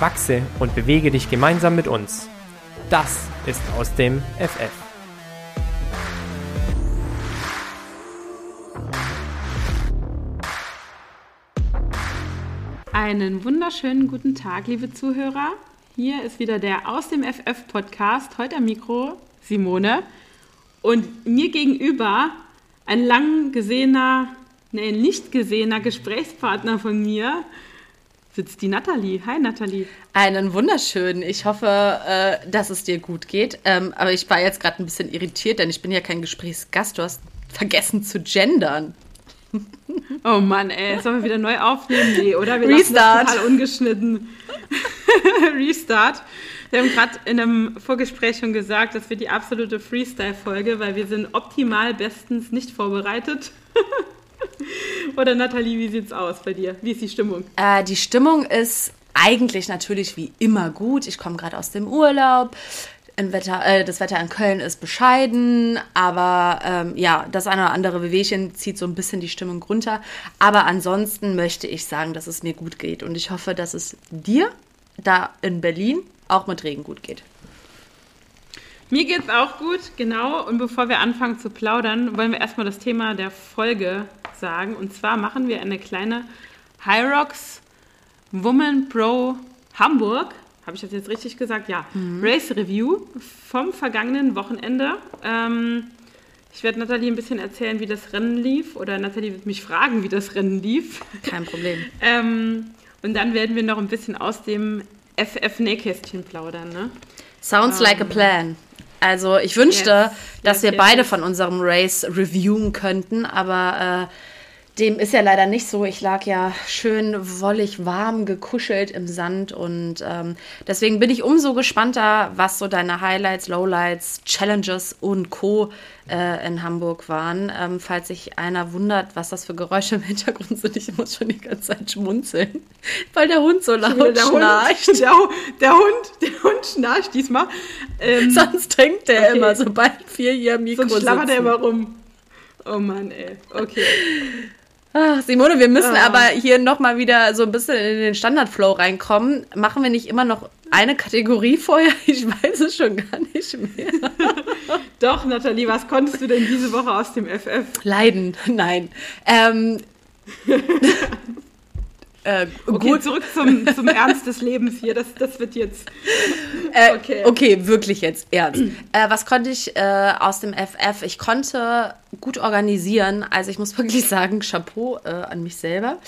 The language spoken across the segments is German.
Wachse und bewege dich gemeinsam mit uns. Das ist aus dem FF. Einen wunderschönen guten Tag, liebe Zuhörer. Hier ist wieder der Aus dem FF Podcast. Heute am Mikro Simone. Und mir gegenüber ein lang gesehener, nee, nicht gesehener Gesprächspartner von mir sitzt die Nathalie. Hi Nathalie. Einen wunderschönen. Ich hoffe, äh, dass es dir gut geht. Ähm, aber ich war jetzt gerade ein bisschen irritiert, denn ich bin ja kein Gesprächsgast. Du hast vergessen zu gendern. Oh Mann, ey, sollen wir wieder neu aufnehmen? Nee, oder? Wir Restart. total ungeschnitten. Restart. Wir haben gerade in einem Vorgespräch schon gesagt, das wird die absolute Freestyle-Folge, weil wir sind optimal bestens nicht vorbereitet. Oder Nathalie, wie sieht's aus bei dir? Wie ist die Stimmung? Äh, die Stimmung ist eigentlich natürlich wie immer gut. Ich komme gerade aus dem Urlaub. Wetter, äh, das Wetter in Köln ist bescheiden, aber ähm, ja, das eine oder andere Bewegchen zieht so ein bisschen die Stimmung runter. Aber ansonsten möchte ich sagen, dass es mir gut geht und ich hoffe, dass es dir da in Berlin auch mit Regen gut geht. Mir geht's auch gut, genau. Und bevor wir anfangen zu plaudern, wollen wir erstmal das Thema der Folge sagen. Und zwar machen wir eine kleine Hyrox Woman Pro Hamburg. Habe ich das jetzt richtig gesagt? Ja. Mhm. Race Review vom vergangenen Wochenende. Ähm, ich werde Nathalie ein bisschen erzählen, wie das Rennen lief. Oder Nathalie wird mich fragen, wie das Rennen lief. Kein Problem. ähm, und dann werden wir noch ein bisschen aus dem FF-Nähkästchen plaudern. Ne? Sounds um, like a ähm, plan. Also ich wünschte, yes, dass yes, wir yes, beide von unserem Race reviewen könnten, aber äh, dem ist ja leider nicht so. Ich lag ja schön wollig warm gekuschelt im Sand und ähm, deswegen bin ich umso gespannter, was so deine Highlights, Lowlights, Challenges und Co. Äh, in Hamburg waren. Ähm, falls sich einer wundert, was das für Geräusche im Hintergrund sind, ich muss schon die ganze Zeit schmunzeln, weil der Hund so laut der schnarcht. Hund, der, der, Hund, der Hund schnarcht diesmal. Ähm, Sonst trinkt er okay. immer, sobald wir hier am Mikro Sonst schlammert er immer rum. Oh Mann, ey. Okay. Ach, Simone, wir müssen ah. aber hier nochmal wieder so ein bisschen in den Standardflow reinkommen. Machen wir nicht immer noch eine Kategorie vorher? Ich weiß es schon gar nicht mehr. Doch, Nathalie, was konntest du denn diese Woche aus dem FF? Leiden, nein. Ähm, Äh, okay, gut. zurück zum, zum Ernst des Lebens hier. Das, das wird jetzt. Äh, okay. okay, wirklich jetzt ernst. äh, was konnte ich äh, aus dem FF? Ich konnte gut organisieren. Also ich muss wirklich sagen, Chapeau äh, an mich selber.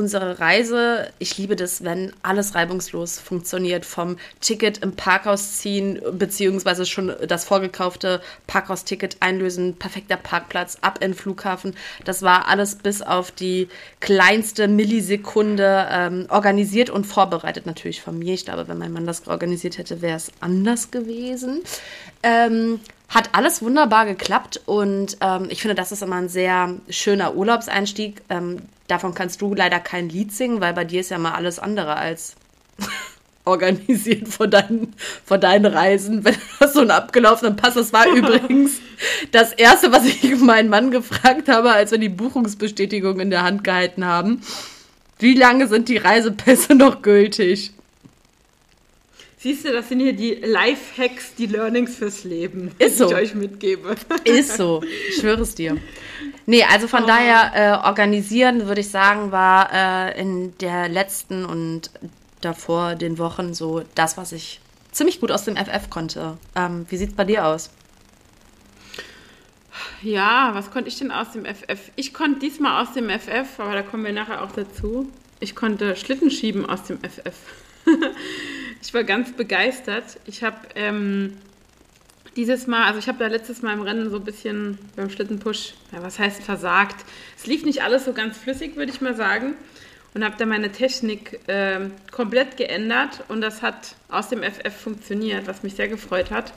Unsere Reise, ich liebe das, wenn alles reibungslos funktioniert, vom Ticket im Parkhaus ziehen, beziehungsweise schon das vorgekaufte Parkhaus-Ticket einlösen, perfekter Parkplatz, ab in den Flughafen. Das war alles bis auf die kleinste Millisekunde ähm, organisiert und vorbereitet natürlich von mir. Ich glaube, wenn mein Mann das organisiert hätte, wäre es anders gewesen. Ähm, hat alles wunderbar geklappt und ähm, ich finde, das ist immer ein sehr schöner Urlaubseinstieg. Ähm, davon kannst du leider kein Lied singen, weil bei dir ist ja mal alles andere als organisiert vor deinen, vor deinen Reisen, wenn du so einen abgelaufenen Pass. Das war übrigens das Erste, was ich meinen Mann gefragt habe, als wir die Buchungsbestätigung in der Hand gehalten haben. Wie lange sind die Reisepässe noch gültig? Siehst du, das sind hier die Life-Hacks, die Learnings fürs Leben, Ist so. die ich euch mitgebe. Ist so, ich schwöre es dir. Nee, also von oh. daher, äh, organisieren, würde ich sagen, war äh, in der letzten und davor den Wochen so das, was ich ziemlich gut aus dem FF konnte. Ähm, wie sieht es bei dir aus? Ja, was konnte ich denn aus dem FF? Ich konnte diesmal aus dem FF, aber da kommen wir nachher auch dazu. Ich konnte Schlitten schieben aus dem FF. Ich war ganz begeistert. Ich habe ähm, dieses Mal, also ich habe da letztes Mal im Rennen so ein bisschen beim Schlittenpush, ja, was heißt versagt? Es lief nicht alles so ganz flüssig, würde ich mal sagen. und habe dann meine Technik äh, komplett geändert und das hat aus dem FF funktioniert, was mich sehr gefreut hat.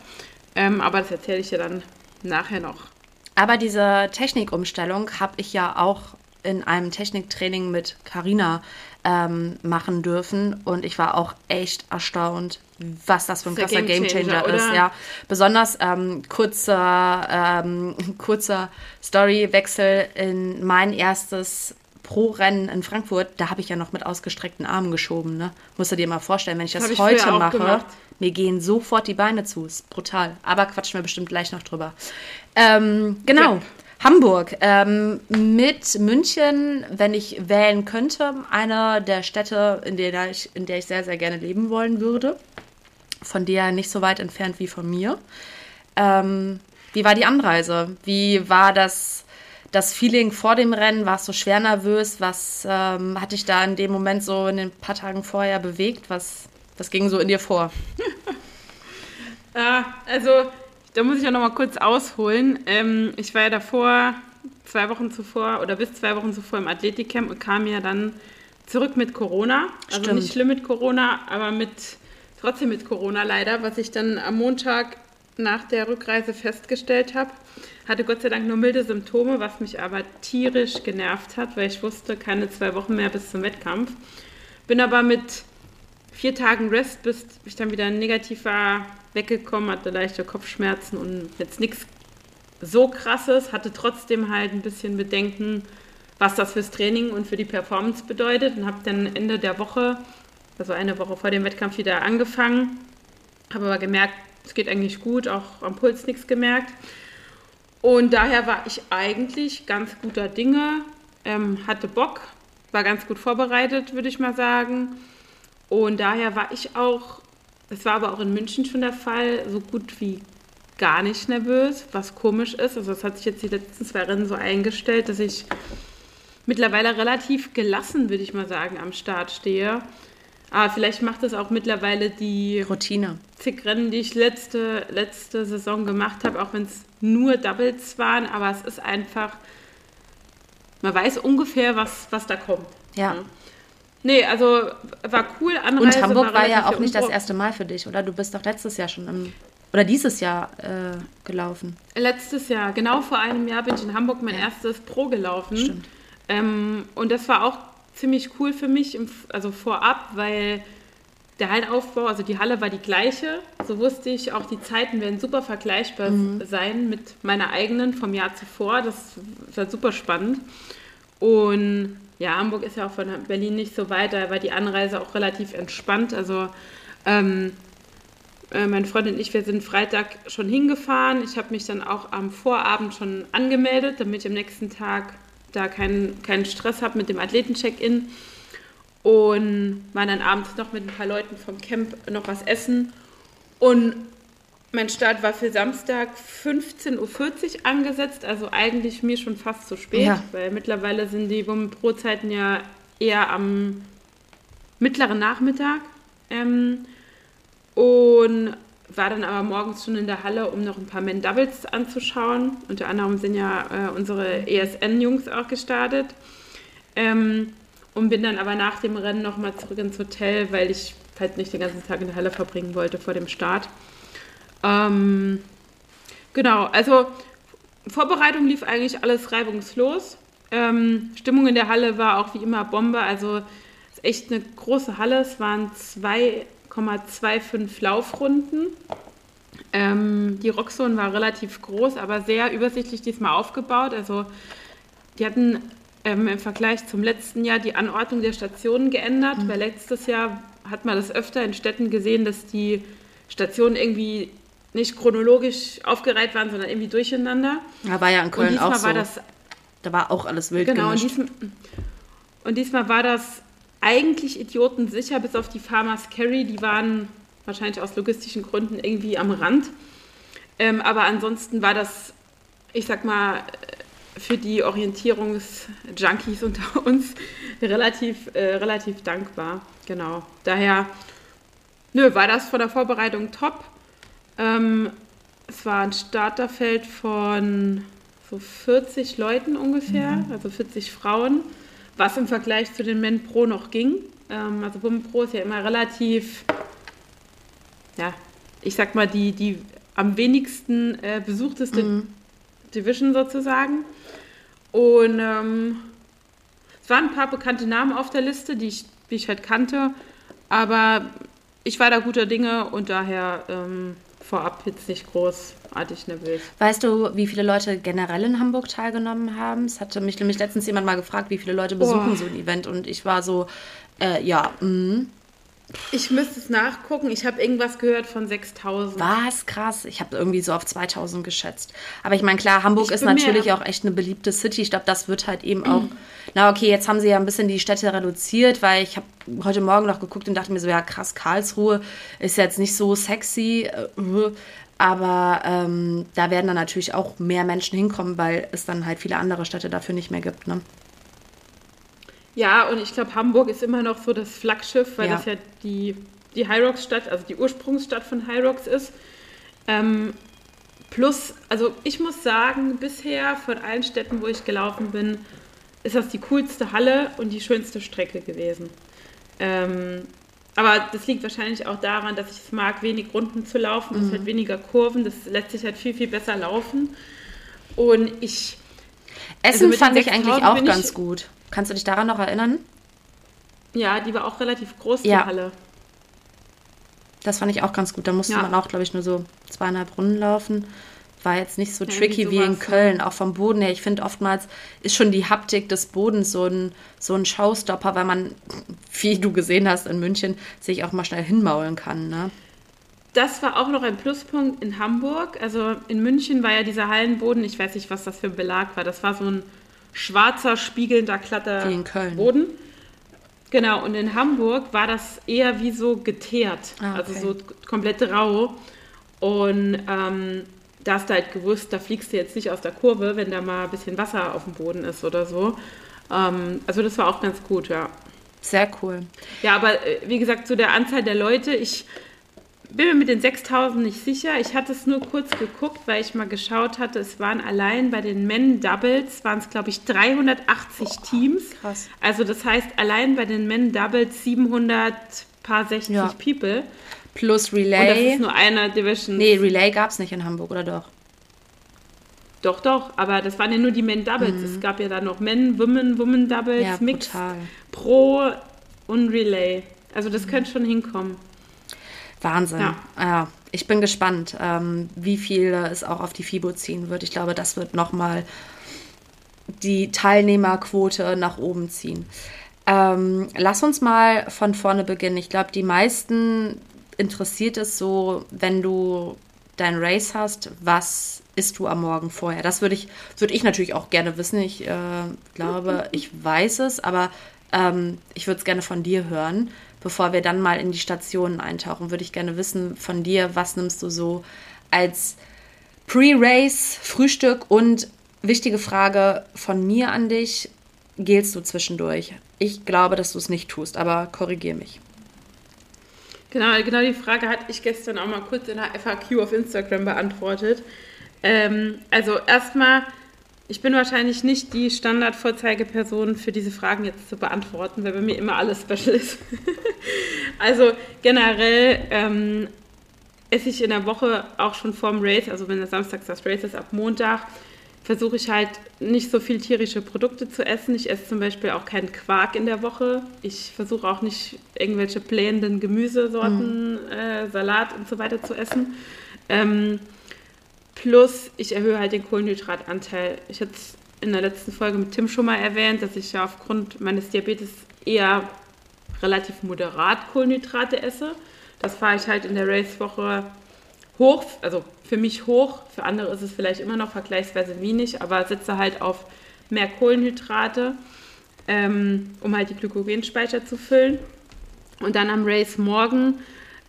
Ähm, aber das erzähle ich dir dann nachher noch. Aber diese Technikumstellung habe ich ja auch in einem Techniktraining mit Carina ähm, machen dürfen und ich war auch echt erstaunt, was das für ein krasser Gamechanger Game ist. Ja, besonders ähm, kurzer, ähm, kurzer Storywechsel in mein erstes Pro-Rennen in Frankfurt. Da habe ich ja noch mit ausgestreckten Armen geschoben. Ne? Musst du dir mal vorstellen, wenn ich das, das ich heute mache, gemacht. mir gehen sofort die Beine zu. Ist brutal. Aber quatschen wir bestimmt gleich noch drüber. Ähm, genau. Hamburg. Ähm, mit München, wenn ich wählen könnte, einer der Städte, in der, ich, in der ich sehr, sehr gerne leben wollen würde. Von der nicht so weit entfernt wie von mir. Ähm, wie war die Anreise? Wie war das, das Feeling vor dem Rennen? Warst du schwer nervös? Was ähm, hat dich da in dem Moment so in den paar Tagen vorher bewegt? Was, was ging so in dir vor? ah, also da muss ich ja noch mal kurz ausholen. Ähm, ich war ja davor, zwei Wochen zuvor oder bis zwei Wochen zuvor im Athletikcamp und kam ja dann zurück mit Corona. Also Stimmt. nicht schlimm mit Corona, aber mit trotzdem mit Corona leider, was ich dann am Montag nach der Rückreise festgestellt habe. Hatte Gott sei Dank nur milde Symptome, was mich aber tierisch genervt hat, weil ich wusste, keine zwei Wochen mehr bis zum Wettkampf. Bin aber mit vier Tagen Rest, bis ich dann wieder negativ war, weggekommen, hatte leichte Kopfschmerzen und jetzt nichts so krasses, hatte trotzdem halt ein bisschen Bedenken, was das fürs Training und für die Performance bedeutet und habe dann Ende der Woche, also eine Woche vor dem Wettkampf wieder angefangen, habe aber gemerkt, es geht eigentlich gut, auch am Puls nichts gemerkt. Und daher war ich eigentlich ganz guter Dinge, ähm, hatte Bock, war ganz gut vorbereitet, würde ich mal sagen. Und daher war ich auch das war aber auch in München schon der Fall, so gut wie gar nicht nervös, was komisch ist. Also das hat sich jetzt die letzten zwei Rennen so eingestellt, dass ich mittlerweile relativ gelassen, würde ich mal sagen, am Start stehe. Aber vielleicht macht es auch mittlerweile die Routine. Zig Rennen, die ich letzte, letzte Saison gemacht habe, auch wenn es nur Doubles waren, aber es ist einfach, man weiß ungefähr, was, was da kommt. Ja. ja. Nee, also war cool. Anreise Und Hamburg war, war ja auch nicht das erste Mal für dich, oder? Du bist doch letztes Jahr schon im, oder dieses Jahr äh, gelaufen. Letztes Jahr, genau vor einem Jahr bin ich in Hamburg mein ja. erstes Pro gelaufen. Stimmt. Ähm, und das war auch ziemlich cool für mich, im, also vorab, weil der Hallaufbau, also die Halle war die gleiche. So wusste ich, auch die Zeiten werden super vergleichbar mhm. sein mit meiner eigenen vom Jahr zuvor. Das war super spannend. Und ja, Hamburg ist ja auch von Berlin nicht so weit, da war die Anreise auch relativ entspannt. Also ähm, äh, mein Freund und ich, wir sind Freitag schon hingefahren. Ich habe mich dann auch am Vorabend schon angemeldet, damit ich am nächsten Tag da keinen, keinen Stress habe mit dem Athleten-Check-In. Und war dann abends noch mit ein paar Leuten vom Camp noch was essen. Und mein Start war für Samstag 15.40 Uhr angesetzt, also eigentlich mir schon fast zu spät, ja. weil mittlerweile sind die Pro-Zeiten ja eher am mittleren Nachmittag. Ähm, und war dann aber morgens schon in der Halle, um noch ein paar Men Doubles anzuschauen. Unter anderem sind ja äh, unsere ESN-Jungs auch gestartet. Ähm, und bin dann aber nach dem Rennen nochmal zurück ins Hotel, weil ich halt nicht den ganzen Tag in der Halle verbringen wollte vor dem Start. Ähm, genau, also Vorbereitung lief eigentlich alles reibungslos. Ähm, Stimmung in der Halle war auch wie immer Bombe. Also es ist echt eine große Halle. Es waren 2,25 Laufrunden. Ähm, die Rockzone war relativ groß, aber sehr übersichtlich diesmal aufgebaut. Also die hatten ähm, im Vergleich zum letzten Jahr die Anordnung der Stationen geändert, mhm. weil letztes Jahr hat man das öfter in Städten gesehen, dass die Stationen irgendwie nicht chronologisch aufgereiht waren, sondern irgendwie durcheinander. Ja, war ja in Köln auch so. Das, da war auch alles wild genau, gemischt. Und diesmal, und diesmal war das eigentlich idiotensicher, bis auf die Farmers Carry, die waren wahrscheinlich aus logistischen Gründen irgendwie am Rand. Ähm, aber ansonsten war das, ich sag mal, für die Orientierungsjunkies unter uns relativ, äh, relativ dankbar. Genau. Daher, nö, war das von der Vorbereitung top. Ähm, es war ein Starterfeld von so 40 Leuten ungefähr, mhm. also 40 Frauen. was im Vergleich zu den Men Pro noch ging. Ähm, also Women Pro ist ja immer relativ, ja, ich sag mal, die, die am wenigsten äh, besuchteste mhm. Division sozusagen. Und ähm, es waren ein paar bekannte Namen auf der Liste, die ich, die ich halt kannte, aber ich war da guter Dinge und daher ähm, vorab jetzt nicht großartig nervös. Weißt du, wie viele Leute generell in Hamburg teilgenommen haben? Es hatte mich nämlich letztens jemand mal gefragt, wie viele Leute besuchen oh. so ein Event und ich war so, äh, ja, mh. Ich müsste es nachgucken. Ich habe irgendwas gehört von 6000. Was? Krass. Ich habe irgendwie so auf 2000 geschätzt. Aber ich meine, klar, Hamburg ist natürlich auch echt eine beliebte City. Ich glaube, das wird halt eben auch. Na, okay, jetzt haben sie ja ein bisschen die Städte reduziert, weil ich habe heute Morgen noch geguckt und dachte mir so, ja, krass, Karlsruhe ist jetzt nicht so sexy. Äh, aber ähm, da werden dann natürlich auch mehr Menschen hinkommen, weil es dann halt viele andere Städte dafür nicht mehr gibt. Ne? Ja, und ich glaube, Hamburg ist immer noch so das Flaggschiff, weil ja. das ja die, die Hyrox-Stadt, also die Ursprungsstadt von Hyrox ist. Ähm, plus, also ich muss sagen, bisher von allen Städten, wo ich gelaufen bin, ist das die coolste Halle und die schönste Strecke gewesen. Ähm, aber das liegt wahrscheinlich auch daran, dass ich es mag, wenig Runden zu laufen. Es mhm. hat weniger Kurven, das lässt sich halt viel, viel besser laufen. Und ich. Essen also fand ich eigentlich auch ganz gut. Kannst du dich daran noch erinnern? Ja, die war auch relativ groß, die ja. Halle. Das fand ich auch ganz gut. Da musste ja. man auch, glaube ich, nur so zweieinhalb Runden laufen. War jetzt nicht so ja, tricky wie in Köln, auch vom Boden her. Ich finde, oftmals ist schon die Haptik des Bodens so ein, so ein Showstopper, weil man, wie du gesehen hast in München, sich auch mal schnell hinmaulen kann. Ne? Das war auch noch ein Pluspunkt in Hamburg. Also in München war ja dieser Hallenboden, ich weiß nicht, was das für ein Belag war. Das war so ein schwarzer, spiegelnder, glatter Boden. Genau, und in Hamburg war das eher wie so geteert, ah, also okay. also so komplett rau. Und ähm, da hast du halt gewusst, da fliegst du jetzt nicht aus der Kurve, wenn da mal ein bisschen Wasser auf dem Boden ist oder so. Ähm, also das war auch ganz gut, ja. Sehr cool. Ja, aber äh, wie gesagt, zu der Anzahl der Leute, ich bin mir mit den 6000 nicht sicher. Ich hatte es nur kurz geguckt, weil ich mal geschaut hatte. Es waren allein bei den Men Doubles, waren es glaube ich 380 oh, Teams. Krass. Also das heißt, allein bei den Men Doubles 700 paar 60 ja. People. Plus Relay. Und das ist nur eine Division. Nee, Relay gab es nicht in Hamburg, oder doch? Doch, doch, aber das waren ja nur die Men Doubles. Mhm. Es gab ja dann noch Men, Women, Women Doubles, ja, Mix, Pro und Relay. Also das mhm. könnte schon hinkommen. Wahnsinn. Ja. ja. ich bin gespannt, ähm, wie viel es auch auf die FIBO ziehen wird. Ich glaube, das wird nochmal die Teilnehmerquote nach oben ziehen. Ähm, lass uns mal von vorne beginnen. Ich glaube, die meisten interessiert es so, wenn du dein Race hast, was isst du am Morgen vorher? Das würde ich, würde ich natürlich auch gerne wissen. Ich äh, glaube, ich weiß es, aber ähm, ich würde es gerne von dir hören bevor wir dann mal in die Stationen eintauchen, würde ich gerne wissen von dir, was nimmst du so als Pre-Race, Frühstück und wichtige Frage von mir an dich, gehlst du zwischendurch? Ich glaube, dass du es nicht tust, aber korrigier mich. Genau, genau die Frage hatte ich gestern auch mal kurz in der FAQ auf Instagram beantwortet. Ähm, also erstmal ich bin wahrscheinlich nicht die Standardvorzeigeperson für diese Fragen jetzt zu beantworten, weil bei mir immer alles special ist. also generell ähm, esse ich in der Woche auch schon vorm Race, also wenn der Samstag das Race ist, ab Montag, versuche ich halt nicht so viel tierische Produkte zu essen. Ich esse zum Beispiel auch keinen Quark in der Woche. Ich versuche auch nicht irgendwelche blähenden Gemüsesorten, mhm. äh, Salat und so weiter zu essen. Ähm, Plus, ich erhöhe halt den Kohlenhydratanteil. Ich hatte es in der letzten Folge mit Tim schon mal erwähnt, dass ich ja aufgrund meines Diabetes eher relativ moderat Kohlenhydrate esse. Das fahre ich halt in der Race-Woche hoch, also für mich hoch, für andere ist es vielleicht immer noch vergleichsweise wenig, aber setze halt auf mehr Kohlenhydrate, ähm, um halt die Glykogenspeicher zu füllen. Und dann am Race morgen,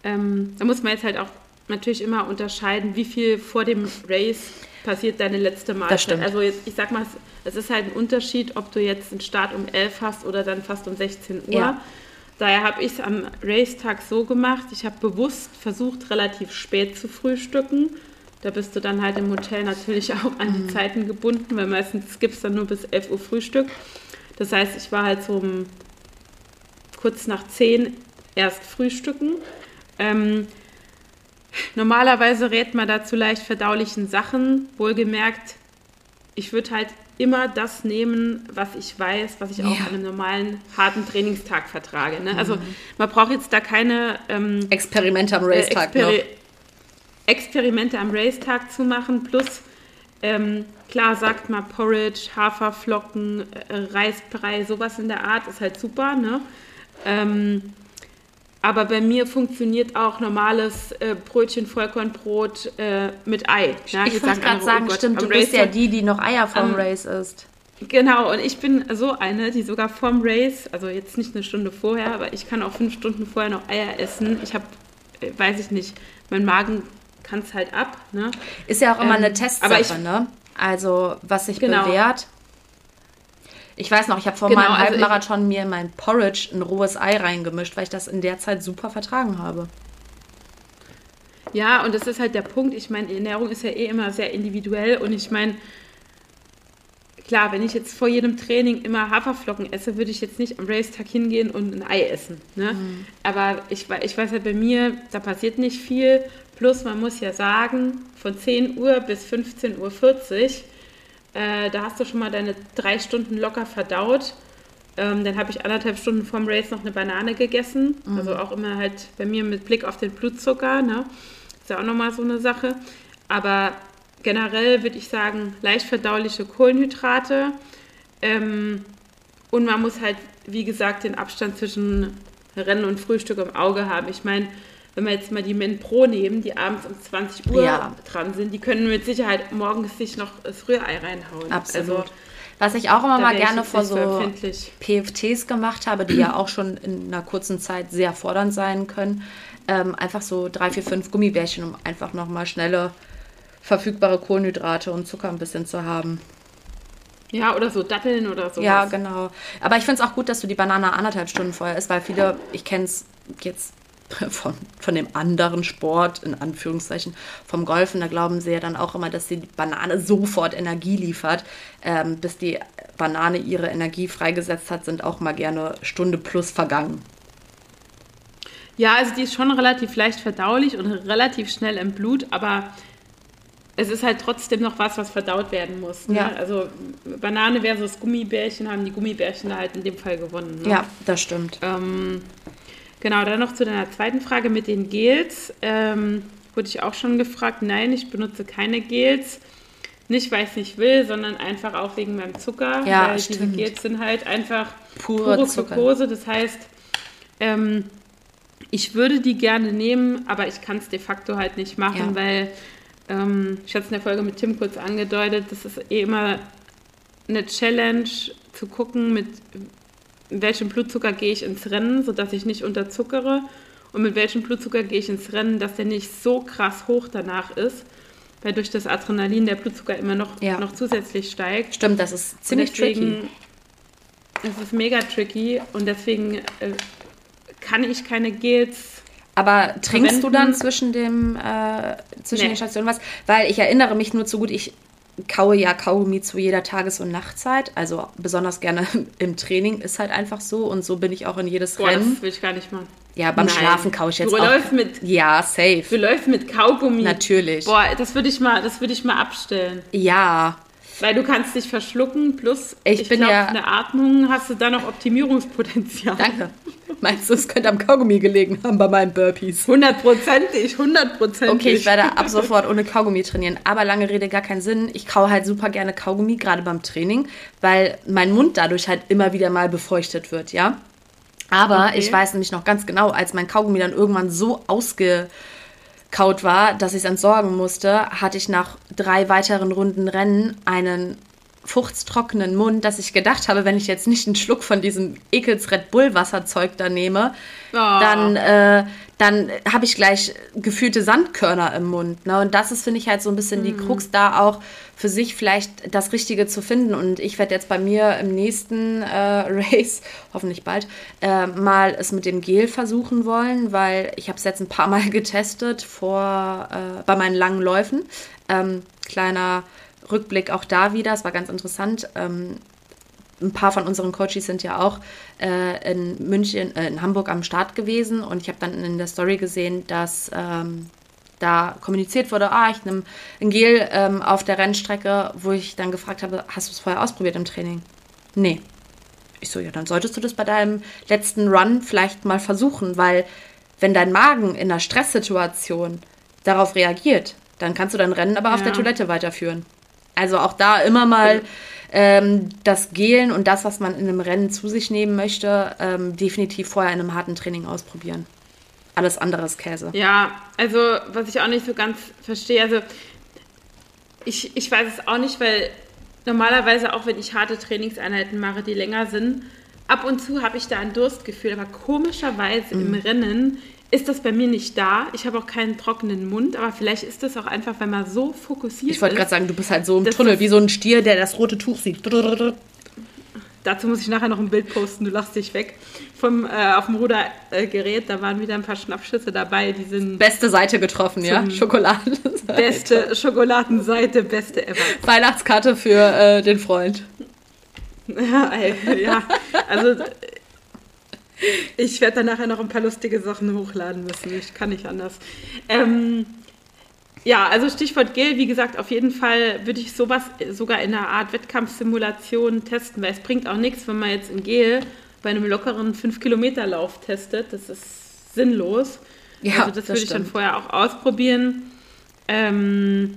ähm, da muss man jetzt halt auch natürlich immer unterscheiden, wie viel vor dem Race passiert deine letzte Mahlzeit. Also jetzt, ich sag mal, es ist halt ein Unterschied, ob du jetzt einen Start um 11 hast oder dann fast um 16 Uhr. Ja. Daher habe ich es am Racetag so gemacht, ich habe bewusst versucht, relativ spät zu frühstücken. Da bist du dann halt im Hotel natürlich auch an die mhm. Zeiten gebunden, weil meistens gibt es dann nur bis 11 Uhr Frühstück. Das heißt, ich war halt so um kurz nach zehn erst frühstücken. Ähm, normalerweise rät man da zu leicht verdaulichen Sachen. Wohlgemerkt, ich würde halt immer das nehmen, was ich weiß, was ich auch an einem normalen, harten Trainingstag vertrage. Ne? Also mhm. man braucht jetzt da keine ähm, Experimente am Racetag äh, Exper Experimente am Racetag zu machen, plus ähm, klar sagt man Porridge, Haferflocken, äh, Reisbrei, sowas in der Art ist halt super. Ne? Ähm, aber bei mir funktioniert auch normales äh, Brötchen, Vollkornbrot äh, mit Ei. Ja, ich wollte gerade sagen, oh Gott, stimmt, du bist ja die, die noch Eier vom ähm, Race isst. Genau, und ich bin so eine, die sogar vorm Race, also jetzt nicht eine Stunde vorher, aber ich kann auch fünf Stunden vorher noch Eier essen. Ich habe, äh, weiß ich nicht, mein Magen kann es halt ab. Ne? Ist ja auch immer ähm, eine Testsache, ne? Also, was sich genau. bewährt. Ich weiß noch, ich habe vor genau, meinem Halbmarathon also mir in mein Porridge ein rohes Ei reingemischt, weil ich das in der Zeit super vertragen habe. Ja, und das ist halt der Punkt. Ich meine, Ernährung ist ja eh immer sehr individuell und ich meine, klar, wenn ich jetzt vor jedem Training immer Haferflocken esse, würde ich jetzt nicht am Racetag hingehen und ein Ei essen. Ne? Mhm. Aber ich, ich weiß ja bei mir, da passiert nicht viel. Plus, man muss ja sagen, von 10 Uhr bis 15.40 Uhr äh, da hast du schon mal deine drei Stunden locker verdaut. Ähm, dann habe ich anderthalb Stunden vorm Race noch eine Banane gegessen. Mhm. Also auch immer halt bei mir mit Blick auf den Blutzucker. Ne? Ist ja auch nochmal so eine Sache. Aber generell würde ich sagen, leicht verdauliche Kohlenhydrate. Ähm, und man muss halt, wie gesagt, den Abstand zwischen Rennen und Frühstück im Auge haben. Ich meine, wenn wir jetzt mal die Men Pro nehmen, die abends um 20 Uhr ja. dran sind, die können mit Sicherheit morgens sich noch das Rührei reinhauen. Absolut. Also, was ich auch immer mal gerne vor so PFTs gemacht habe, die ja auch schon in einer kurzen Zeit sehr fordernd sein können, ähm, einfach so drei, vier, fünf Gummibärchen, um einfach nochmal schnelle verfügbare Kohlenhydrate und Zucker ein bisschen zu haben. Ja, oder so Datteln oder so. Ja, genau. Aber ich finde es auch gut, dass du die Banane anderthalb Stunden vorher isst, weil viele, ich kenne es jetzt von, von dem anderen Sport, in Anführungszeichen, vom Golfen, da glauben sie ja dann auch immer, dass die Banane sofort Energie liefert. Ähm, bis die Banane ihre Energie freigesetzt hat, sind auch mal gerne Stunde plus vergangen. Ja, also die ist schon relativ leicht verdaulich und relativ schnell im Blut, aber es ist halt trotzdem noch was, was verdaut werden muss. Ne? Ja. Also Banane versus Gummibärchen haben die Gummibärchen halt in dem Fall gewonnen. Ne? Ja, das stimmt. Ähm, Genau, dann noch zu deiner zweiten Frage mit den Gels. Ähm, wurde ich auch schon gefragt. Nein, ich benutze keine Gels. Nicht, weil ich es nicht will, sondern einfach auch wegen meinem Zucker. Ja, weil stimmt. diese Gels sind halt einfach pure, pure Zucker. Das heißt, ähm, ich würde die gerne nehmen, aber ich kann es de facto halt nicht machen, ja. weil ähm, ich hatte es in der Folge mit Tim kurz angedeutet, das ist eh immer eine Challenge zu gucken, mit mit welchem Blutzucker gehe ich ins Rennen, sodass ich nicht unterzuckere und mit welchem Blutzucker gehe ich ins Rennen, dass der nicht so krass hoch danach ist, weil durch das Adrenalin der Blutzucker immer noch, ja. noch zusätzlich steigt. Stimmt, das ist ziemlich deswegen, tricky. Das ist mega tricky und deswegen äh, kann ich keine Gels aber trinkst verwenden. du dann zwischen dem äh, zwischen nee. den Stationen was? Weil ich erinnere mich nur zu gut, ich kaue ja Kaugummi zu jeder Tages- und Nachtzeit. Also besonders gerne im Training ist halt einfach so. Und so bin ich auch in jedes Boah, Rennen. Das will ich gar nicht machen. Ja, beim Nein. Schlafen kaue ich jetzt du auch. Läufst mit, ja, safe. Du läufst mit Kaugummi. Natürlich. Boah, das würde ich mal, ich mal abstellen. Ja. Weil du kannst dich verschlucken, plus ich, ich bin glaub, ja eine Atmung hast du da noch Optimierungspotenzial. Danke. Meinst du, es könnte am Kaugummi gelegen haben bei meinen Burpees? Hundertprozentig, hundertprozentig. Okay, ich werde ab sofort ohne Kaugummi trainieren. Aber lange Rede, gar keinen Sinn. Ich kaue halt super gerne Kaugummi, gerade beim Training, weil mein Mund dadurch halt immer wieder mal befeuchtet wird, ja? Aber okay. ich weiß nämlich noch ganz genau, als mein Kaugummi dann irgendwann so ausge kaut war, dass ich es entsorgen musste, hatte ich nach drei weiteren Runden Rennen einen fuchtstrockenen Mund, dass ich gedacht habe, wenn ich jetzt nicht einen Schluck von diesem Ekels Red Bull Wasserzeug da nehme, oh. dann, äh, dann habe ich gleich gefühlte Sandkörner im Mund. Ne? Und das ist, finde ich, halt so ein bisschen mm. die mhm. Krux da auch für sich vielleicht das Richtige zu finden. Und ich werde jetzt bei mir im nächsten äh, Race, hoffentlich bald, äh, mal es mit dem Gel versuchen wollen, weil ich habe es jetzt ein paar Mal getestet vor, äh, bei meinen langen Läufen. Ähm, kleiner Rückblick auch da wieder, es war ganz interessant. Ähm, ein paar von unseren Coaches sind ja auch äh, in München, äh, in Hamburg am Start gewesen und ich habe dann in der Story gesehen, dass ähm, da kommuniziert wurde, ah, ich nehme ein Gel ähm, auf der Rennstrecke, wo ich dann gefragt habe, hast du es vorher ausprobiert im Training? Nee. Ich so, ja, dann solltest du das bei deinem letzten Run vielleicht mal versuchen, weil wenn dein Magen in einer Stresssituation darauf reagiert, dann kannst du dein Rennen aber ja. auf der Toilette weiterführen. Also auch da immer mal ähm, das Gelen und das, was man in einem Rennen zu sich nehmen möchte, ähm, definitiv vorher in einem harten Training ausprobieren. Alles andere ist Käse. Ja, also was ich auch nicht so ganz verstehe, also ich, ich weiß es auch nicht, weil normalerweise auch wenn ich harte Trainingseinheiten mache, die länger sind, ab und zu habe ich da ein Durstgefühl, aber komischerweise mhm. im Rennen ist das bei mir nicht da. Ich habe auch keinen trockenen Mund, aber vielleicht ist das auch einfach, wenn man so fokussiert ist. Ich wollte gerade sagen, du bist halt so im Tunnel, wie so ein Stier, der das rote Tuch sieht. Dazu muss ich nachher noch ein Bild posten, du lachst dich weg. Vom, äh, auf dem Rudergerät, da waren wieder ein paar Schnappschüsse dabei. Die sind beste Seite getroffen, ja? Schokoladenseite. Beste Schokoladenseite, beste ever. Weihnachtskarte für äh, den Freund. Ja, also ich werde dann nachher noch ein paar lustige Sachen hochladen müssen. Ich kann nicht anders. Ähm, ja, also Stichwort Gel, wie gesagt, auf jeden Fall würde ich sowas sogar in einer Art Wettkampfsimulation testen, weil es bringt auch nichts, wenn man jetzt ein Gel bei einem lockeren 5-Kilometer-Lauf testet. Das ist sinnlos. Ja, also das, das würde ich dann vorher auch ausprobieren. Ähm,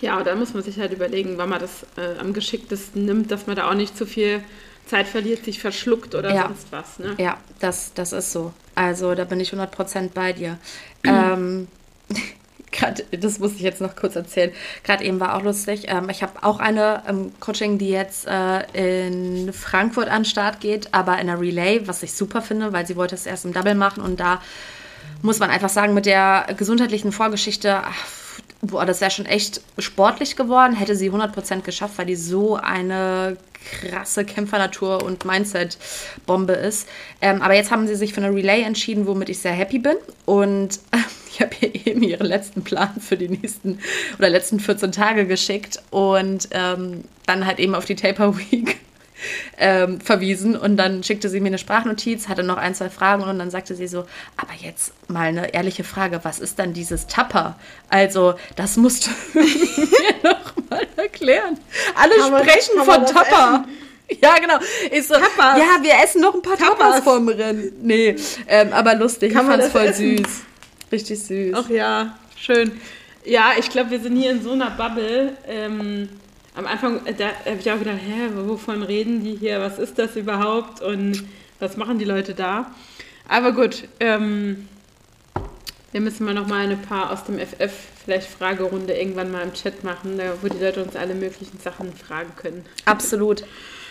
ja, da muss man sich halt überlegen, wann man das äh, am geschicktesten nimmt, dass man da auch nicht zu viel Zeit verliert, sich verschluckt oder ja. sonst was. Ne? Ja, das, das ist so. Also da bin ich 100% bei dir. ähm, Grad, das muss ich jetzt noch kurz erzählen. Gerade eben war auch lustig. Ähm, ich habe auch eine ähm, Coaching, die jetzt äh, in Frankfurt an den Start geht, aber in der Relay, was ich super finde, weil sie wollte es erst im Double machen und da muss man einfach sagen, mit der gesundheitlichen Vorgeschichte, ach, boah, das wäre schon echt sportlich geworden, hätte sie 100% geschafft, weil die so eine krasse Kämpfernatur und Mindset-Bombe ist. Ähm, aber jetzt haben sie sich für eine Relay entschieden, womit ich sehr happy bin. Und ich habe ihr eben ihren letzten Plan für die nächsten oder letzten 14 Tage geschickt und ähm, dann halt eben auf die Taper Week ähm, verwiesen und dann schickte sie mir eine Sprachnotiz, hatte noch ein, zwei Fragen und dann sagte sie so, aber jetzt mal eine ehrliche Frage, was ist dann dieses Tapper? Also, das musst du mir noch mal erklären. Alle kann sprechen man, von Tapper. Ja, genau. Ich so, Tapas. Ja, wir essen noch ein paar Tapas, Tapas vorm Rennen. Nee, ähm, aber lustig. Kann ich fand's voll essen? süß. Richtig süß. Ach ja, schön. Ja, ich glaube, wir sind hier in so einer Bubble. Ähm, am Anfang, äh, da habe ich auch gedacht, hä, wovon reden die hier? Was ist das überhaupt? Und was machen die Leute da? Aber gut, ähm, wir müssen mal noch mal eine paar aus dem FF vielleicht Fragerunde irgendwann mal im Chat machen, wo die Leute uns alle möglichen Sachen fragen können. Absolut.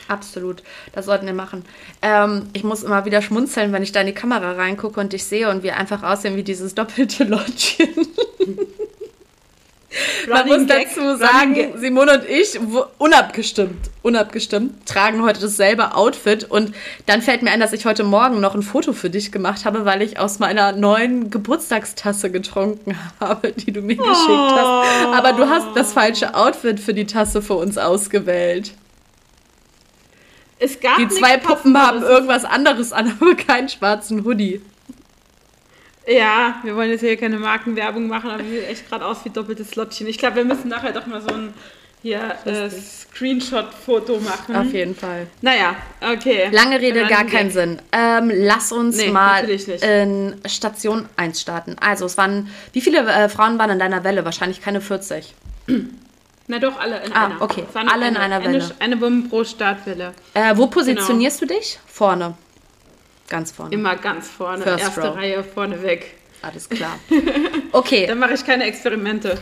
Absolut. Das sollten wir machen. Ähm, ich muss immer wieder schmunzeln, wenn ich da in die Kamera reingucke und dich sehe und wir einfach aussehen wie dieses doppelte Lottchen. Man muss dazu sagen, Simone und ich, unabgestimmt, unabgestimmt, tragen heute dasselbe Outfit. Und dann fällt mir ein, dass ich heute Morgen noch ein Foto für dich gemacht habe, weil ich aus meiner neuen Geburtstagstasse getrunken habe, die du mir oh. geschickt hast. Aber du hast das falsche Outfit für die Tasse für uns ausgewählt. Es gab die zwei Puppen haben irgendwas anderes an, aber keinen schwarzen Hoodie. Ja, wir wollen jetzt hier keine Markenwerbung machen, aber sieht echt gerade aus wie doppeltes Slottchen. Ich glaube, wir müssen nachher doch mal so ein hier äh, Screenshot-Foto machen. Auf jeden Fall. Naja, okay. Lange Rede, gar keinen Sinn. Ähm, lass uns nee, mal in Station 1 starten. Also, es waren, wie viele äh, Frauen waren in deiner Welle? Wahrscheinlich keine 40. Na doch, alle in ah, einer. okay. Alle eine, in einer Welle. Eine, eine pro Startwelle. Äh, wo positionierst genau. du dich? Vorne. Ganz vorne. Immer ganz vorne. First Erste row. Reihe vorne weg. Alles klar. Okay. Dann mache ich keine Experimente.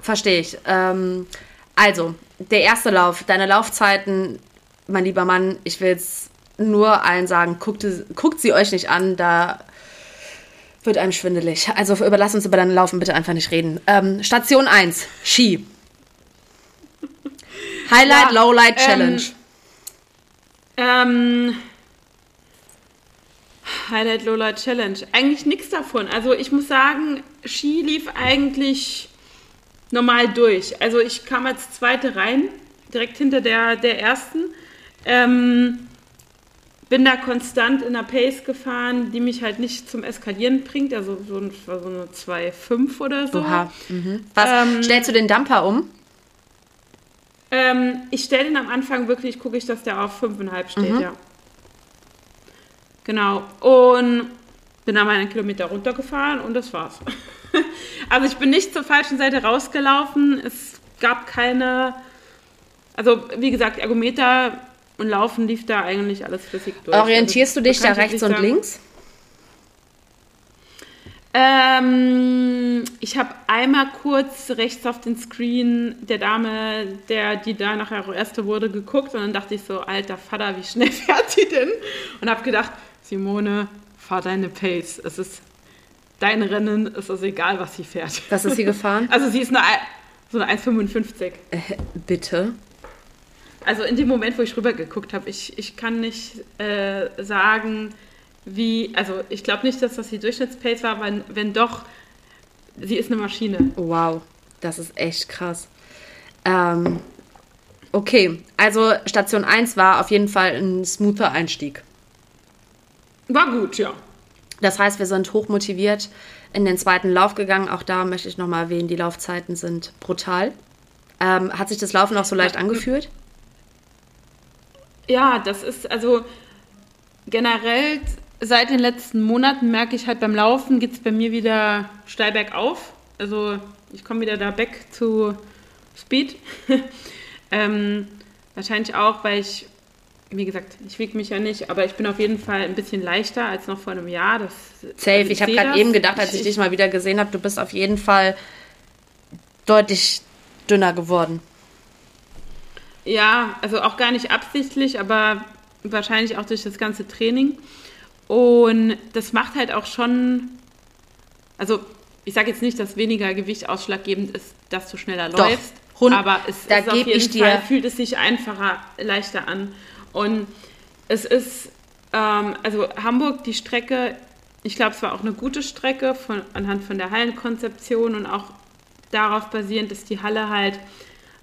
Verstehe ich. Ähm, also, der erste Lauf, deine Laufzeiten, mein lieber Mann, ich will es nur allen sagen, guckt, guckt sie euch nicht an, da wird einem schwindelig. Also überlass uns über dein Laufen bitte einfach nicht reden. Ähm, Station 1, Ski. Highlight, ja, Lowlight, Challenge. Ähm, ähm Highlight Lola Challenge. Eigentlich nichts davon. Also ich muss sagen, Ski lief eigentlich normal durch. Also ich kam als zweite rein, direkt hinter der, der ersten. Ähm, bin da konstant in einer Pace gefahren, die mich halt nicht zum Eskalieren bringt. Also so, ein, so eine 2,5 oder so. Oha. Mhm. Was? Ähm, stellst du den Dumper um? Ähm, ich stelle den am Anfang wirklich, gucke ich, dass der auf 5,5 steht, mhm. ja. Genau. Und bin dann mal einen Kilometer runtergefahren und das war's. also ich bin nicht zur falschen Seite rausgelaufen. Es gab keine. Also, wie gesagt, Ergometer und Laufen lief da eigentlich alles flüssig durch. Orientierst also, du dich da rechts und links? Ähm, ich habe einmal kurz rechts auf den Screen der Dame, der die da nachher erste wurde, geguckt und dann dachte ich so, alter Vater, wie schnell fährt die denn? Und habe gedacht, Simone, fahr deine Pace. Es ist dein Rennen, es ist egal, was sie fährt. Was ist sie gefahren? Also sie ist eine, so eine 1,55. Äh, bitte? Also in dem Moment, wo ich rüber geguckt habe, ich, ich kann nicht äh, sagen, wie, also ich glaube nicht, dass das die Durchschnittspace war, aber wenn doch, sie ist eine Maschine. Wow, das ist echt krass. Ähm, okay, also Station 1 war auf jeden Fall ein smoother Einstieg. War gut, ja. Das heißt, wir sind hoch motiviert in den zweiten Lauf gegangen. Auch da möchte ich nochmal erwähnen, die Laufzeiten sind brutal. Ähm, hat sich das Laufen auch so leicht angefühlt? Ja, das ist also generell seit den letzten Monaten merke ich halt beim Laufen geht es bei mir wieder steil bergauf. Also ich komme wieder da back zu Speed. ähm, wahrscheinlich auch, weil ich, wie gesagt, ich wiege mich ja nicht, aber ich bin auf jeden Fall ein bisschen leichter als noch vor einem Jahr. Das, Safe. Also ich, ich habe gerade eben gedacht, als ich, ich dich mal wieder gesehen habe, du bist auf jeden Fall deutlich dünner geworden. Ja, also auch gar nicht absichtlich, aber wahrscheinlich auch durch das ganze Training. Und das macht halt auch schon, also ich sage jetzt nicht, dass weniger Gewicht ausschlaggebend ist, dass du schneller Doch, läufst, Hund, aber es da ist auf jeden Fall, fühlt es sich einfacher, leichter an. Und es ist, ähm, also Hamburg, die Strecke, ich glaube, es war auch eine gute Strecke von, anhand von der Hallenkonzeption und auch darauf basierend, dass die Halle halt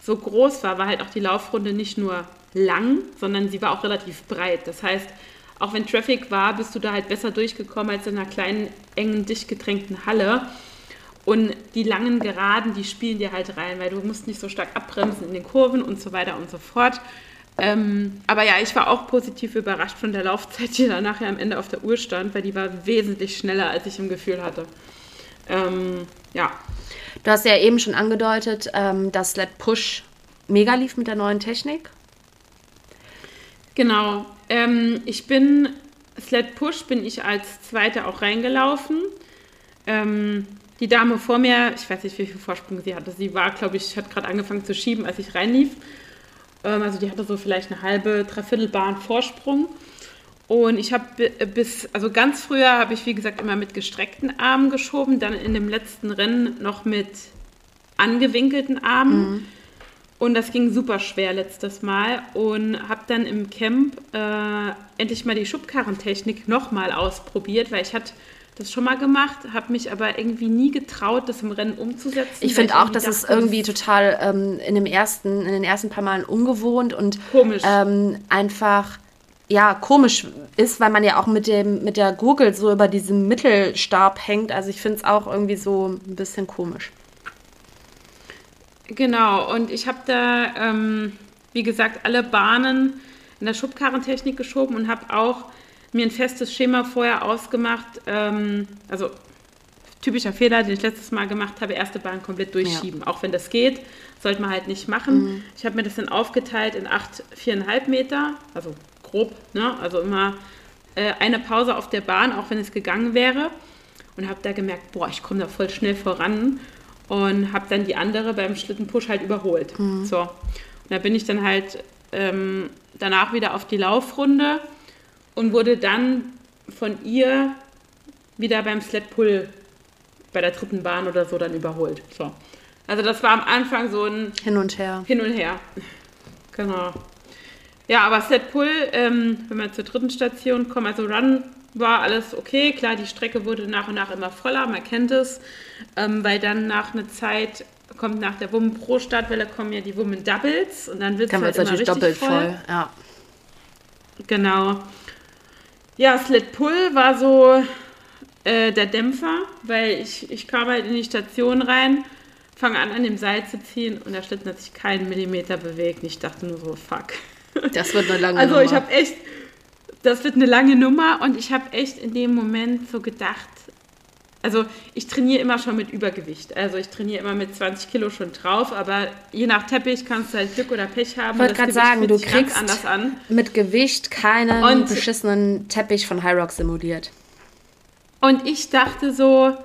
so groß war, war halt auch die Laufrunde nicht nur lang, sondern sie war auch relativ breit. Das heißt, auch wenn Traffic war, bist du da halt besser durchgekommen als in einer kleinen, engen, dicht gedrängten Halle. Und die langen Geraden, die spielen dir halt rein, weil du musst nicht so stark abbremsen in den Kurven und so weiter und so fort. Ähm, aber ja, ich war auch positiv überrascht von der Laufzeit, die da nachher am Ende auf der Uhr stand, weil die war wesentlich schneller, als ich im Gefühl hatte. Ähm, ja. Du hast ja eben schon angedeutet, ähm, dass Let Push mega lief mit der neuen Technik. Genau. Ähm, ich bin, Sled Push bin ich als Zweite auch reingelaufen. Ähm, die Dame vor mir, ich weiß nicht, wie viel Vorsprung sie hatte. Sie war, glaube ich, hat gerade angefangen zu schieben, als ich reinlief. Ähm, also die hatte so vielleicht eine halbe, dreiviertel Bahn Vorsprung. Und ich habe bis, also ganz früher habe ich, wie gesagt, immer mit gestreckten Armen geschoben, dann in dem letzten Rennen noch mit angewinkelten Armen. Mhm. Und das ging super schwer letztes Mal und habe dann im Camp äh, endlich mal die Schubkarrentechnik nochmal ausprobiert, weil ich hatte das schon mal gemacht, habe mich aber irgendwie nie getraut, das im Rennen umzusetzen. Ich finde auch, dass es irgendwie total ähm, in, dem ersten, in den ersten paar Malen ungewohnt und komisch. Ähm, einfach ja, komisch ist, weil man ja auch mit, dem, mit der Gurgel so über diesem Mittelstab hängt. Also ich finde es auch irgendwie so ein bisschen komisch. Genau, und ich habe da, ähm, wie gesagt, alle Bahnen in der Schubkarrentechnik geschoben und habe auch mir ein festes Schema vorher ausgemacht. Ähm, also typischer Fehler, den ich letztes Mal gemacht habe, erste Bahn komplett durchschieben. Ja. Auch wenn das geht, sollte man halt nicht machen. Mhm. Ich habe mir das dann aufgeteilt in acht, viereinhalb Meter, also grob, ne? also immer äh, eine Pause auf der Bahn, auch wenn es gegangen wäre. Und habe da gemerkt, boah, ich komme da voll schnell voran und habe dann die andere beim Schlittenpush halt überholt. Mhm. So. Und da bin ich dann halt ähm, danach wieder auf die Laufrunde und wurde dann von ihr wieder beim Sled Pull bei der dritten Bahn oder so dann überholt. So. Also das war am Anfang so ein Hin und Her. Hin und Her. Genau. Ja, aber Set Pull, ähm, wenn wir zur dritten Station kommen, also Run war alles okay. Klar, die Strecke wurde nach und nach immer voller, man kennt es, ähm, weil dann nach einer Zeit kommt nach der Women Pro Startwelle kommen ja die Women Doubles und dann wird es halt immer richtig voll. voll. Ja. Genau. Ja, Sled Pull war so äh, der Dämpfer, weil ich, ich kam halt in die Station rein, fange an, an dem Seil zu ziehen und der Schlitten hat sich keinen Millimeter bewegt. Und ich dachte nur so, fuck. Das wird eine lange also, Nummer. Also ich habe echt, das wird eine lange Nummer und ich habe echt in dem Moment so gedacht, also ich trainiere immer schon mit Übergewicht. Also ich trainiere immer mit 20 Kilo schon drauf, aber je nach Teppich kannst du halt Glück oder Pech haben. Ich wollte gerade sagen, du kriegst anders an. mit Gewicht keinen und beschissenen Teppich von High Rock simuliert. Und ich dachte so,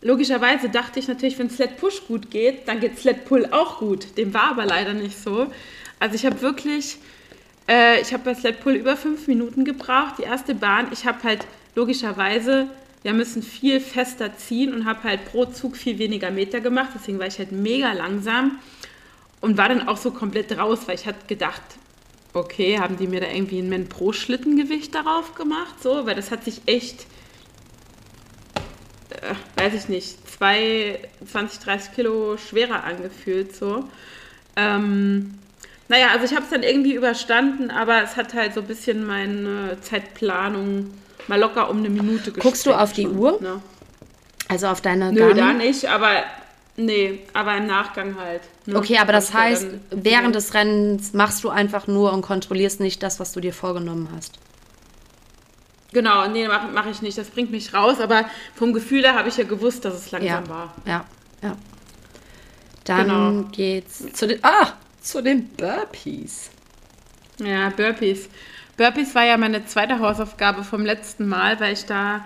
logischerweise dachte ich natürlich, wenn Sled Push gut geht, dann geht Sled Pull auch gut. Dem war aber leider nicht so. Also ich habe wirklich, äh, ich habe bei Sled Pull über fünf Minuten gebraucht. Die erste Bahn, ich habe halt logischerweise wir müssen viel fester ziehen und habe halt pro Zug viel weniger Meter gemacht. Deswegen war ich halt mega langsam und war dann auch so komplett raus, weil ich hatte gedacht, okay, haben die mir da irgendwie ein Men pro Schlittengewicht darauf gemacht, so, weil das hat sich echt, äh, weiß ich nicht, zwei, 20, 30 Kilo schwerer angefühlt, so. Ähm, naja, also ich habe es dann irgendwie überstanden, aber es hat halt so ein bisschen meine Zeitplanung mal locker um eine Minute Guckst du auf die schon, Uhr? Ne? Also auf deine Nö, Garmin? da nicht, aber nee, aber im Nachgang halt. Ne? Okay, aber das heißt, während des Rennens machst du einfach nur und kontrollierst nicht das, was du dir vorgenommen hast. Genau, nee, mache mach ich nicht. Das bringt mich raus, aber vom Gefühl her habe ich ja gewusst, dass es langsam ja, war. Ja, ja. Dann genau. geht's zu den, ah, zu den Burpees. Ja, Burpees. Burpees war ja meine zweite Hausaufgabe vom letzten Mal, weil ich da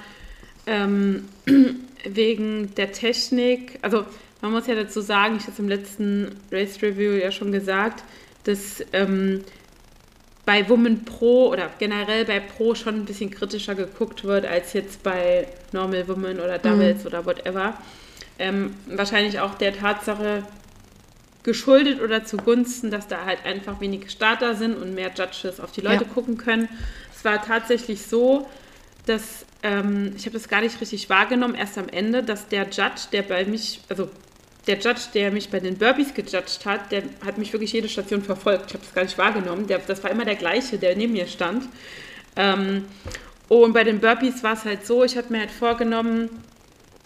ähm, wegen der Technik, also man muss ja dazu sagen, ich habe es im letzten Race Review ja schon gesagt, dass ähm, bei Woman Pro oder generell bei Pro schon ein bisschen kritischer geguckt wird als jetzt bei Normal Woman oder Doubles mhm. oder whatever. Ähm, wahrscheinlich auch der Tatsache, geschuldet oder zugunsten, dass da halt einfach wenige Starter sind und mehr Judges auf die Leute ja. gucken können. Es war tatsächlich so, dass ähm, ich habe das gar nicht richtig wahrgenommen, erst am Ende, dass der Judge, der bei mich, also der Judge, der mich bei den Burpees gejudged hat, der hat mich wirklich jede Station verfolgt. Ich habe das gar nicht wahrgenommen. Der, das war immer der gleiche, der neben mir stand. Ähm, und bei den Burpees war es halt so, ich habe mir halt vorgenommen,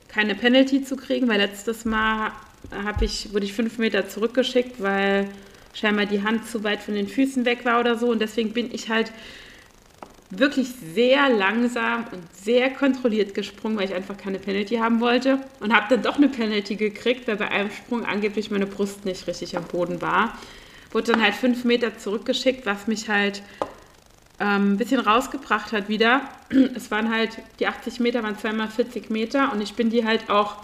keine Penalty zu kriegen, weil letztes Mal habe ich, wurde ich fünf Meter zurückgeschickt, weil scheinbar die Hand zu weit von den Füßen weg war oder so. Und deswegen bin ich halt wirklich sehr langsam und sehr kontrolliert gesprungen, weil ich einfach keine Penalty haben wollte. Und habe dann doch eine Penalty gekriegt, weil bei einem Sprung angeblich meine Brust nicht richtig am Boden war. Wurde dann halt fünf Meter zurückgeschickt, was mich halt ähm, ein bisschen rausgebracht hat wieder. Es waren halt, die 80 Meter waren zweimal 40 Meter und ich bin die halt auch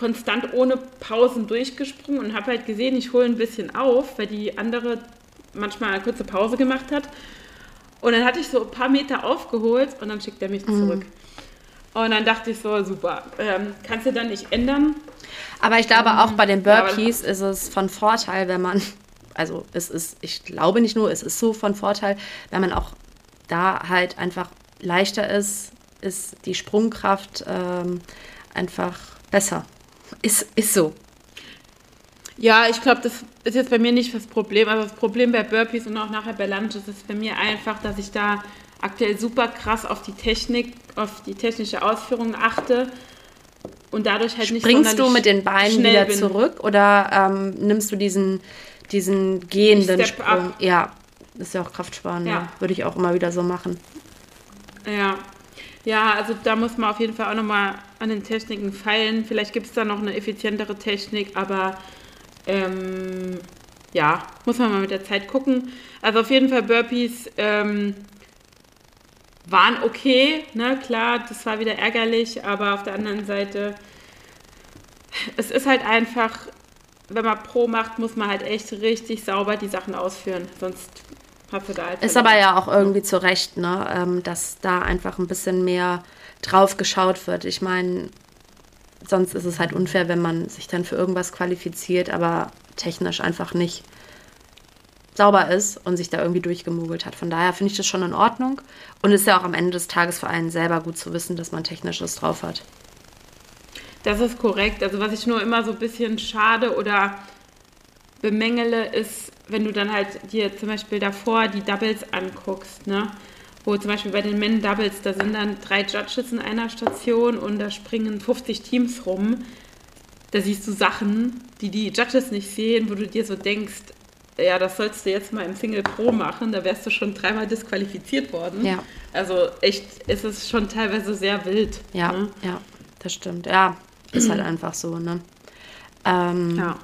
konstant ohne Pausen durchgesprungen und habe halt gesehen, ich hole ein bisschen auf, weil die andere manchmal eine kurze Pause gemacht hat. Und dann hatte ich so ein paar Meter aufgeholt und dann schickt er mich mhm. zurück. Und dann dachte ich so, super, ähm, kannst du dann nicht ändern. Aber ich glaube, auch bei den Burpees ist es von Vorteil, wenn man, also es ist, ich glaube nicht nur, es ist so von Vorteil, wenn man auch da halt einfach leichter ist, ist die Sprungkraft ähm, einfach besser. Ist, ist so. Ja, ich glaube, das ist jetzt bei mir nicht das Problem. Also das Problem bei Burpees und auch nachher bei Lunges ist bei mir einfach, dass ich da aktuell super krass auf die Technik, auf die technische Ausführung achte und dadurch halt nicht Springst du mit den Beinen wieder bin. zurück oder ähm, nimmst du diesen, diesen gehenden Sprung? Up. Ja, ist ja auch kraftsparend. Ja. Würde ich auch immer wieder so machen. Ja, ja, also da muss man auf jeden Fall auch nochmal an den Techniken feilen. Vielleicht gibt es da noch eine effizientere Technik, aber ähm, ja, muss man mal mit der Zeit gucken. Also auf jeden Fall Burpees ähm, waren okay, ne, klar, das war wieder ärgerlich, aber auf der anderen Seite, es ist halt einfach, wenn man Pro macht, muss man halt echt richtig sauber die Sachen ausführen, sonst Halt ist aber ja auch irgendwie zu Recht, ne? Ähm, dass da einfach ein bisschen mehr drauf geschaut wird. Ich meine, sonst ist es halt unfair, wenn man sich dann für irgendwas qualifiziert, aber technisch einfach nicht sauber ist und sich da irgendwie durchgemogelt hat. Von daher finde ich das schon in Ordnung und ist ja auch am Ende des Tages für einen selber gut zu wissen, dass man technisches drauf hat. Das ist korrekt. Also was ich nur immer so ein bisschen schade oder bemängele, ist, wenn du dann halt dir zum Beispiel davor die Doubles anguckst, ne? Wo zum Beispiel bei den Men Doubles, da sind dann drei Judges in einer Station und da springen 50 Teams rum. Da siehst du Sachen, die die Judges nicht sehen, wo du dir so denkst, ja, das sollst du jetzt mal im Single Pro machen, da wärst du schon dreimal disqualifiziert worden. Ja. Also echt, ist es schon teilweise sehr wild. Ja, ne? ja, das stimmt. Ja, ist halt einfach so, ne? Ähm, ja.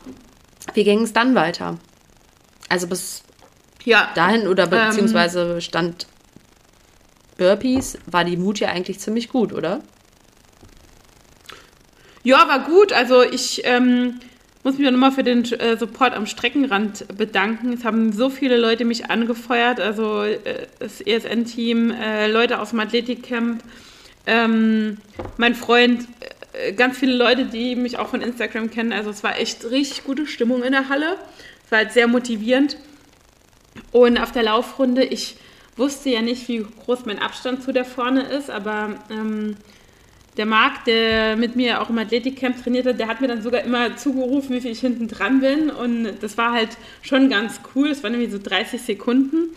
Wie ging es dann weiter? Also bis ja, dahin oder ähm, beziehungsweise ähm, stand Burpees, war die Mut ja eigentlich ziemlich gut, oder? Ja, war gut. Also ich ähm, muss mich auch nochmal für den äh, Support am Streckenrand bedanken. Es haben so viele Leute mich angefeuert, also äh, das ESN-Team, äh, Leute aus dem Athletikcamp, ähm, mein Freund, äh, ganz viele Leute, die mich auch von Instagram kennen. Also es war echt richtig gute Stimmung in der Halle. Es war halt sehr motivierend. Und auf der Laufrunde, ich wusste ja nicht, wie groß mein Abstand zu der vorne ist, aber ähm, der Marc, der mit mir auch im Athletikcamp trainiert hat, der hat mir dann sogar immer zugerufen, wie viel ich hinten dran bin. Und das war halt schon ganz cool. Es waren irgendwie so 30 Sekunden.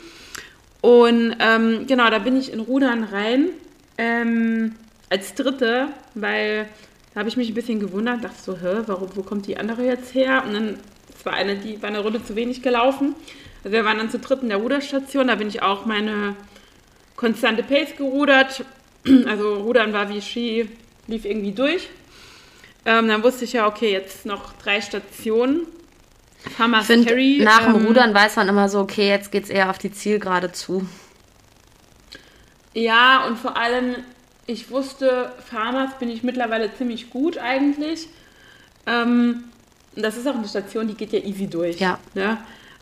Und ähm, genau, da bin ich in Rudern rein ähm, als Dritte, weil da habe ich mich ein bisschen gewundert, dachte so, hä, warum, wo kommt die andere jetzt her? Und dann war eine, die war eine Runde zu wenig gelaufen. Also wir waren dann zu dritt in der Ruderstation, da bin ich auch meine konstante Pace gerudert. Also Rudern war wie Ski, lief irgendwie durch. Ähm, dann wusste ich ja, okay, jetzt noch drei Stationen. Farmers Find, Carry. Nach dem ähm, Rudern weiß man immer so, okay, jetzt geht es eher auf die Zielgerade zu. Ja, und vor allem, ich wusste, Farmers bin ich mittlerweile ziemlich gut eigentlich. Ähm, das ist auch eine Station, die geht ja easy durch. Ja. ja?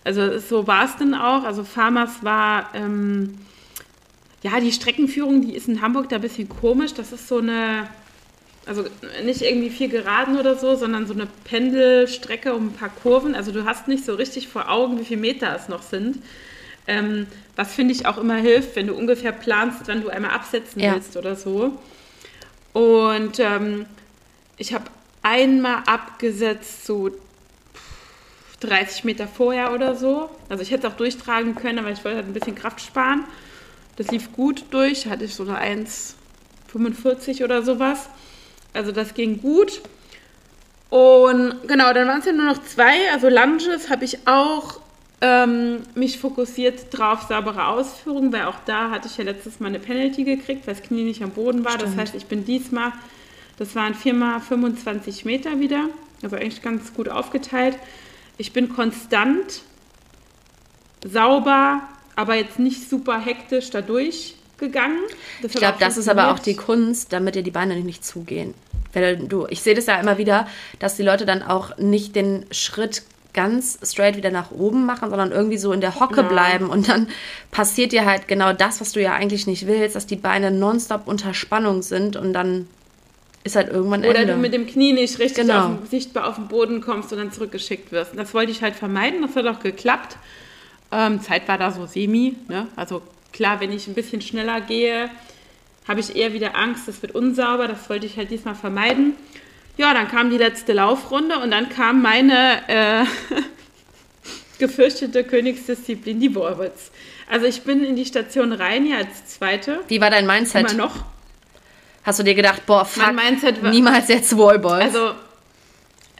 Also so war es dann auch. Also Farmers war, ähm, ja, die Streckenführung, die ist in Hamburg da ein bisschen komisch. Das ist so eine, also nicht irgendwie vier Geraden oder so, sondern so eine Pendelstrecke um ein paar Kurven. Also du hast nicht so richtig vor Augen, wie viele Meter es noch sind. Ähm, was finde ich auch immer hilft, wenn du ungefähr planst, wann du einmal absetzen ja. willst oder so. Und ähm, ich habe einmal abgesetzt, so 30 Meter vorher oder so. Also ich hätte es auch durchtragen können, aber ich wollte halt ein bisschen Kraft sparen. Das lief gut durch, hatte ich so eine 1,45 oder sowas. Also das ging gut. Und genau, dann waren es ja nur noch zwei. Also Lunges habe ich auch ähm, mich fokussiert drauf saubere Ausführung, weil auch da hatte ich ja letztes Mal eine Penalty gekriegt, weil das Knie nicht am Boden war. Stimmt. Das heißt, ich bin diesmal, das waren viermal 25 Meter wieder, also eigentlich ganz gut aufgeteilt. Ich bin konstant, sauber, aber jetzt nicht super hektisch dadurch gegangen. Das ich glaube, das ist aber auch die Kunst, damit dir die Beine nicht zugehen. Wenn du, ich sehe das ja immer wieder, dass die Leute dann auch nicht den Schritt ganz straight wieder nach oben machen, sondern irgendwie so in der Hocke ja. bleiben und dann passiert dir halt genau das, was du ja eigentlich nicht willst, dass die Beine nonstop unter Spannung sind und dann ist halt irgendwann Oder Ende. du mit dem Knie nicht richtig genau. auf, sichtbar auf den Boden kommst und dann zurückgeschickt wirst. Das wollte ich halt vermeiden, das hat auch geklappt. Ähm, Zeit war da so semi, ne? also klar, wenn ich ein bisschen schneller gehe, habe ich eher wieder Angst, das wird unsauber, das wollte ich halt diesmal vermeiden. Ja, dann kam die letzte Laufrunde und dann kam meine äh, gefürchtete Königsdisziplin, die Wallballs. Also ich bin in die Station rein, ja, als Zweite. Wie war dein Mindset? Immer noch. Hast du dir gedacht, boah, fuck, niemals jetzt Wallballs? Also,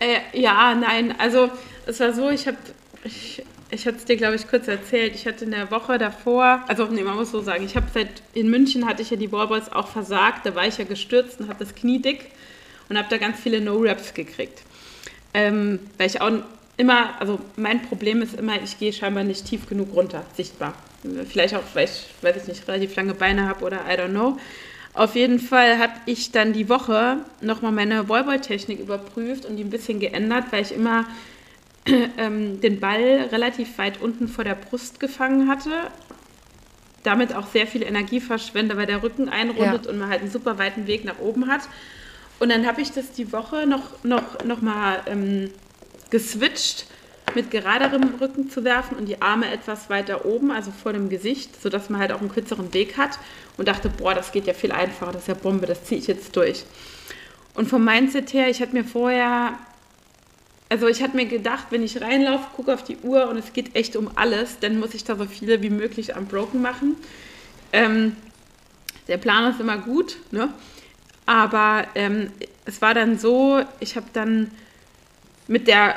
äh, ja, nein, also es war so, ich habe, ich, ich hatte es dir, glaube ich, kurz erzählt, ich hatte in der Woche davor, also nee, man muss so sagen, ich habe seit, in München hatte ich ja die Wallballs auch versagt, da war ich ja gestürzt und hatte das Knie dick und habe da ganz viele No-Raps gekriegt. Ähm, weil ich auch immer, also mein Problem ist immer, ich gehe scheinbar nicht tief genug runter, sichtbar. Vielleicht auch, weil ich, weiß ich nicht, relativ lange Beine habe oder I don't know. Auf jeden Fall habe ich dann die Woche nochmal meine Wallball-Technik überprüft und die ein bisschen geändert, weil ich immer ähm, den Ball relativ weit unten vor der Brust gefangen hatte. Damit auch sehr viel Energie verschwende, weil der Rücken einrundet ja. und man halt einen super weiten Weg nach oben hat. Und dann habe ich das die Woche noch, noch, noch mal ähm, geswitcht, mit geraderem Rücken zu werfen und die Arme etwas weiter oben, also vor dem Gesicht, sodass man halt auch einen kürzeren Weg hat. Und dachte, boah, das geht ja viel einfacher, das ist ja Bombe, das ziehe ich jetzt durch. Und vom Mindset her, ich hatte mir vorher, also ich hatte mir gedacht, wenn ich reinlaufe, gucke auf die Uhr und es geht echt um alles, dann muss ich da so viele wie möglich am Broken machen. Ähm, der Plan ist immer gut, ne? Aber ähm, es war dann so, ich habe dann mit der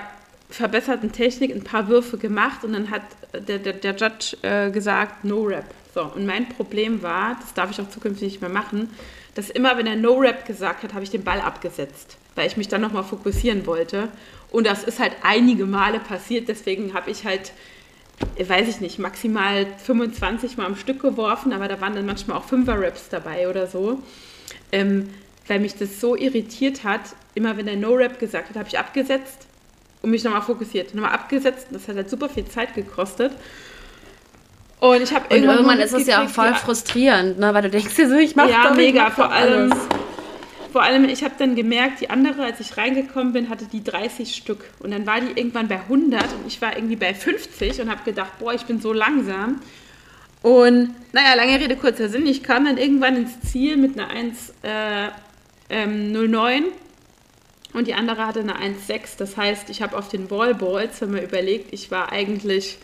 verbesserten Technik ein paar Würfe gemacht und dann hat der, der, der Judge äh, gesagt, no rap. So, und mein Problem war, das darf ich auch zukünftig nicht mehr machen, dass immer, wenn er no rap gesagt hat, habe ich den Ball abgesetzt, weil ich mich dann nochmal fokussieren wollte. Und das ist halt einige Male passiert, deswegen habe ich halt, weiß ich nicht, maximal 25 Mal am Stück geworfen, aber da waren dann manchmal auch Fünfer-Raps dabei oder so. Ähm, weil mich das so irritiert hat, immer wenn er No-Rap gesagt hat, habe ich abgesetzt und mich nochmal fokussiert. Nochmal abgesetzt, das hat halt super viel Zeit gekostet. Und ich habe irgendwann, irgendwann ist es ja auch voll frustrierend, ne? weil du denkst dir so, ich mache Ja, mega, vor allem. Alles. Vor allem, ich habe dann gemerkt, die andere, als ich reingekommen bin, hatte die 30 Stück. Und dann war die irgendwann bei 100 und ich war irgendwie bei 50 und habe gedacht, boah, ich bin so langsam. Und naja, lange Rede, kurzer Sinn, ich kam dann irgendwann ins Ziel mit einer 1,09 äh, ähm, und die andere hatte eine 1,6. Das heißt, ich habe auf den Wallballs, wenn man überlegt, ich war eigentlich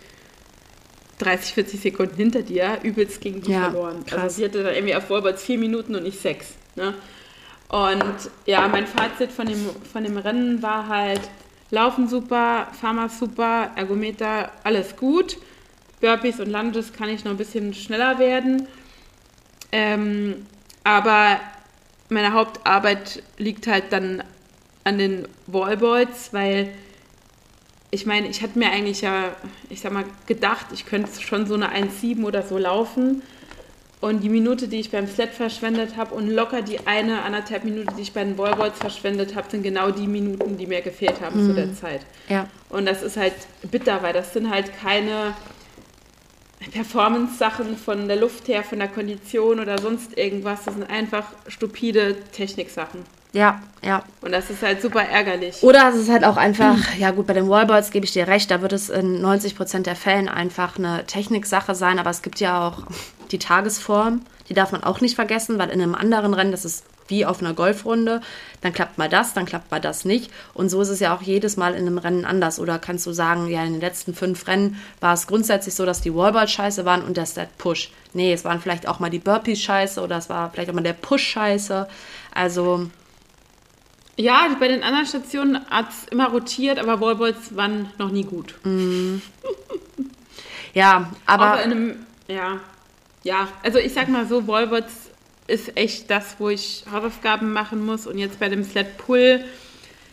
30, 40 Sekunden hinter dir, übelst gegen die ja, verloren. Also krass. Also sie hatte dann irgendwie auf Wallballs 4 Minuten und ich 6. Ne? Und ja, mein Fazit von dem, von dem Rennen war halt, Laufen super, Pharma super, Ergometer, alles gut. Burpees und Lunges kann ich noch ein bisschen schneller werden. Ähm, aber meine Hauptarbeit liegt halt dann an den Wallboards, weil ich meine, ich hatte mir eigentlich ja, ich sag mal, gedacht, ich könnte schon so eine 1,7 oder so laufen. Und die Minute, die ich beim Sled verschwendet habe und locker die eine, anderthalb Minute, die ich bei den Wallboards verschwendet habe, sind genau die Minuten, die mir gefehlt haben mhm. zu der Zeit. Ja. Und das ist halt bitter, weil das sind halt keine Performance-Sachen von der Luft her, von der Kondition oder sonst irgendwas. Das sind einfach stupide Techniksachen. Ja, ja. Und das ist halt super ärgerlich. Oder es ist halt auch einfach, ja gut, bei den Wallboards gebe ich dir recht, da wird es in 90 Prozent der Fällen einfach eine Techniksache sein, aber es gibt ja auch die Tagesform, die darf man auch nicht vergessen, weil in einem anderen Rennen, das ist wie auf einer Golfrunde, dann klappt mal das, dann klappt mal das nicht. Und so ist es ja auch jedes Mal in einem Rennen anders. Oder kannst du sagen, ja, in den letzten fünf Rennen war es grundsätzlich so, dass die Wallballs scheiße waren und der Stat Push. Nee, es waren vielleicht auch mal die Burpees scheiße oder es war vielleicht auch mal der Push scheiße. Also. Ja, bei den anderen Stationen hat es immer rotiert, aber Wallballs waren noch nie gut. Mm. ja, aber. In einem, ja, ja, also ich sag mal so, Wallballs ist echt das, wo ich Hausaufgaben machen muss. Und jetzt bei dem Flat Pull,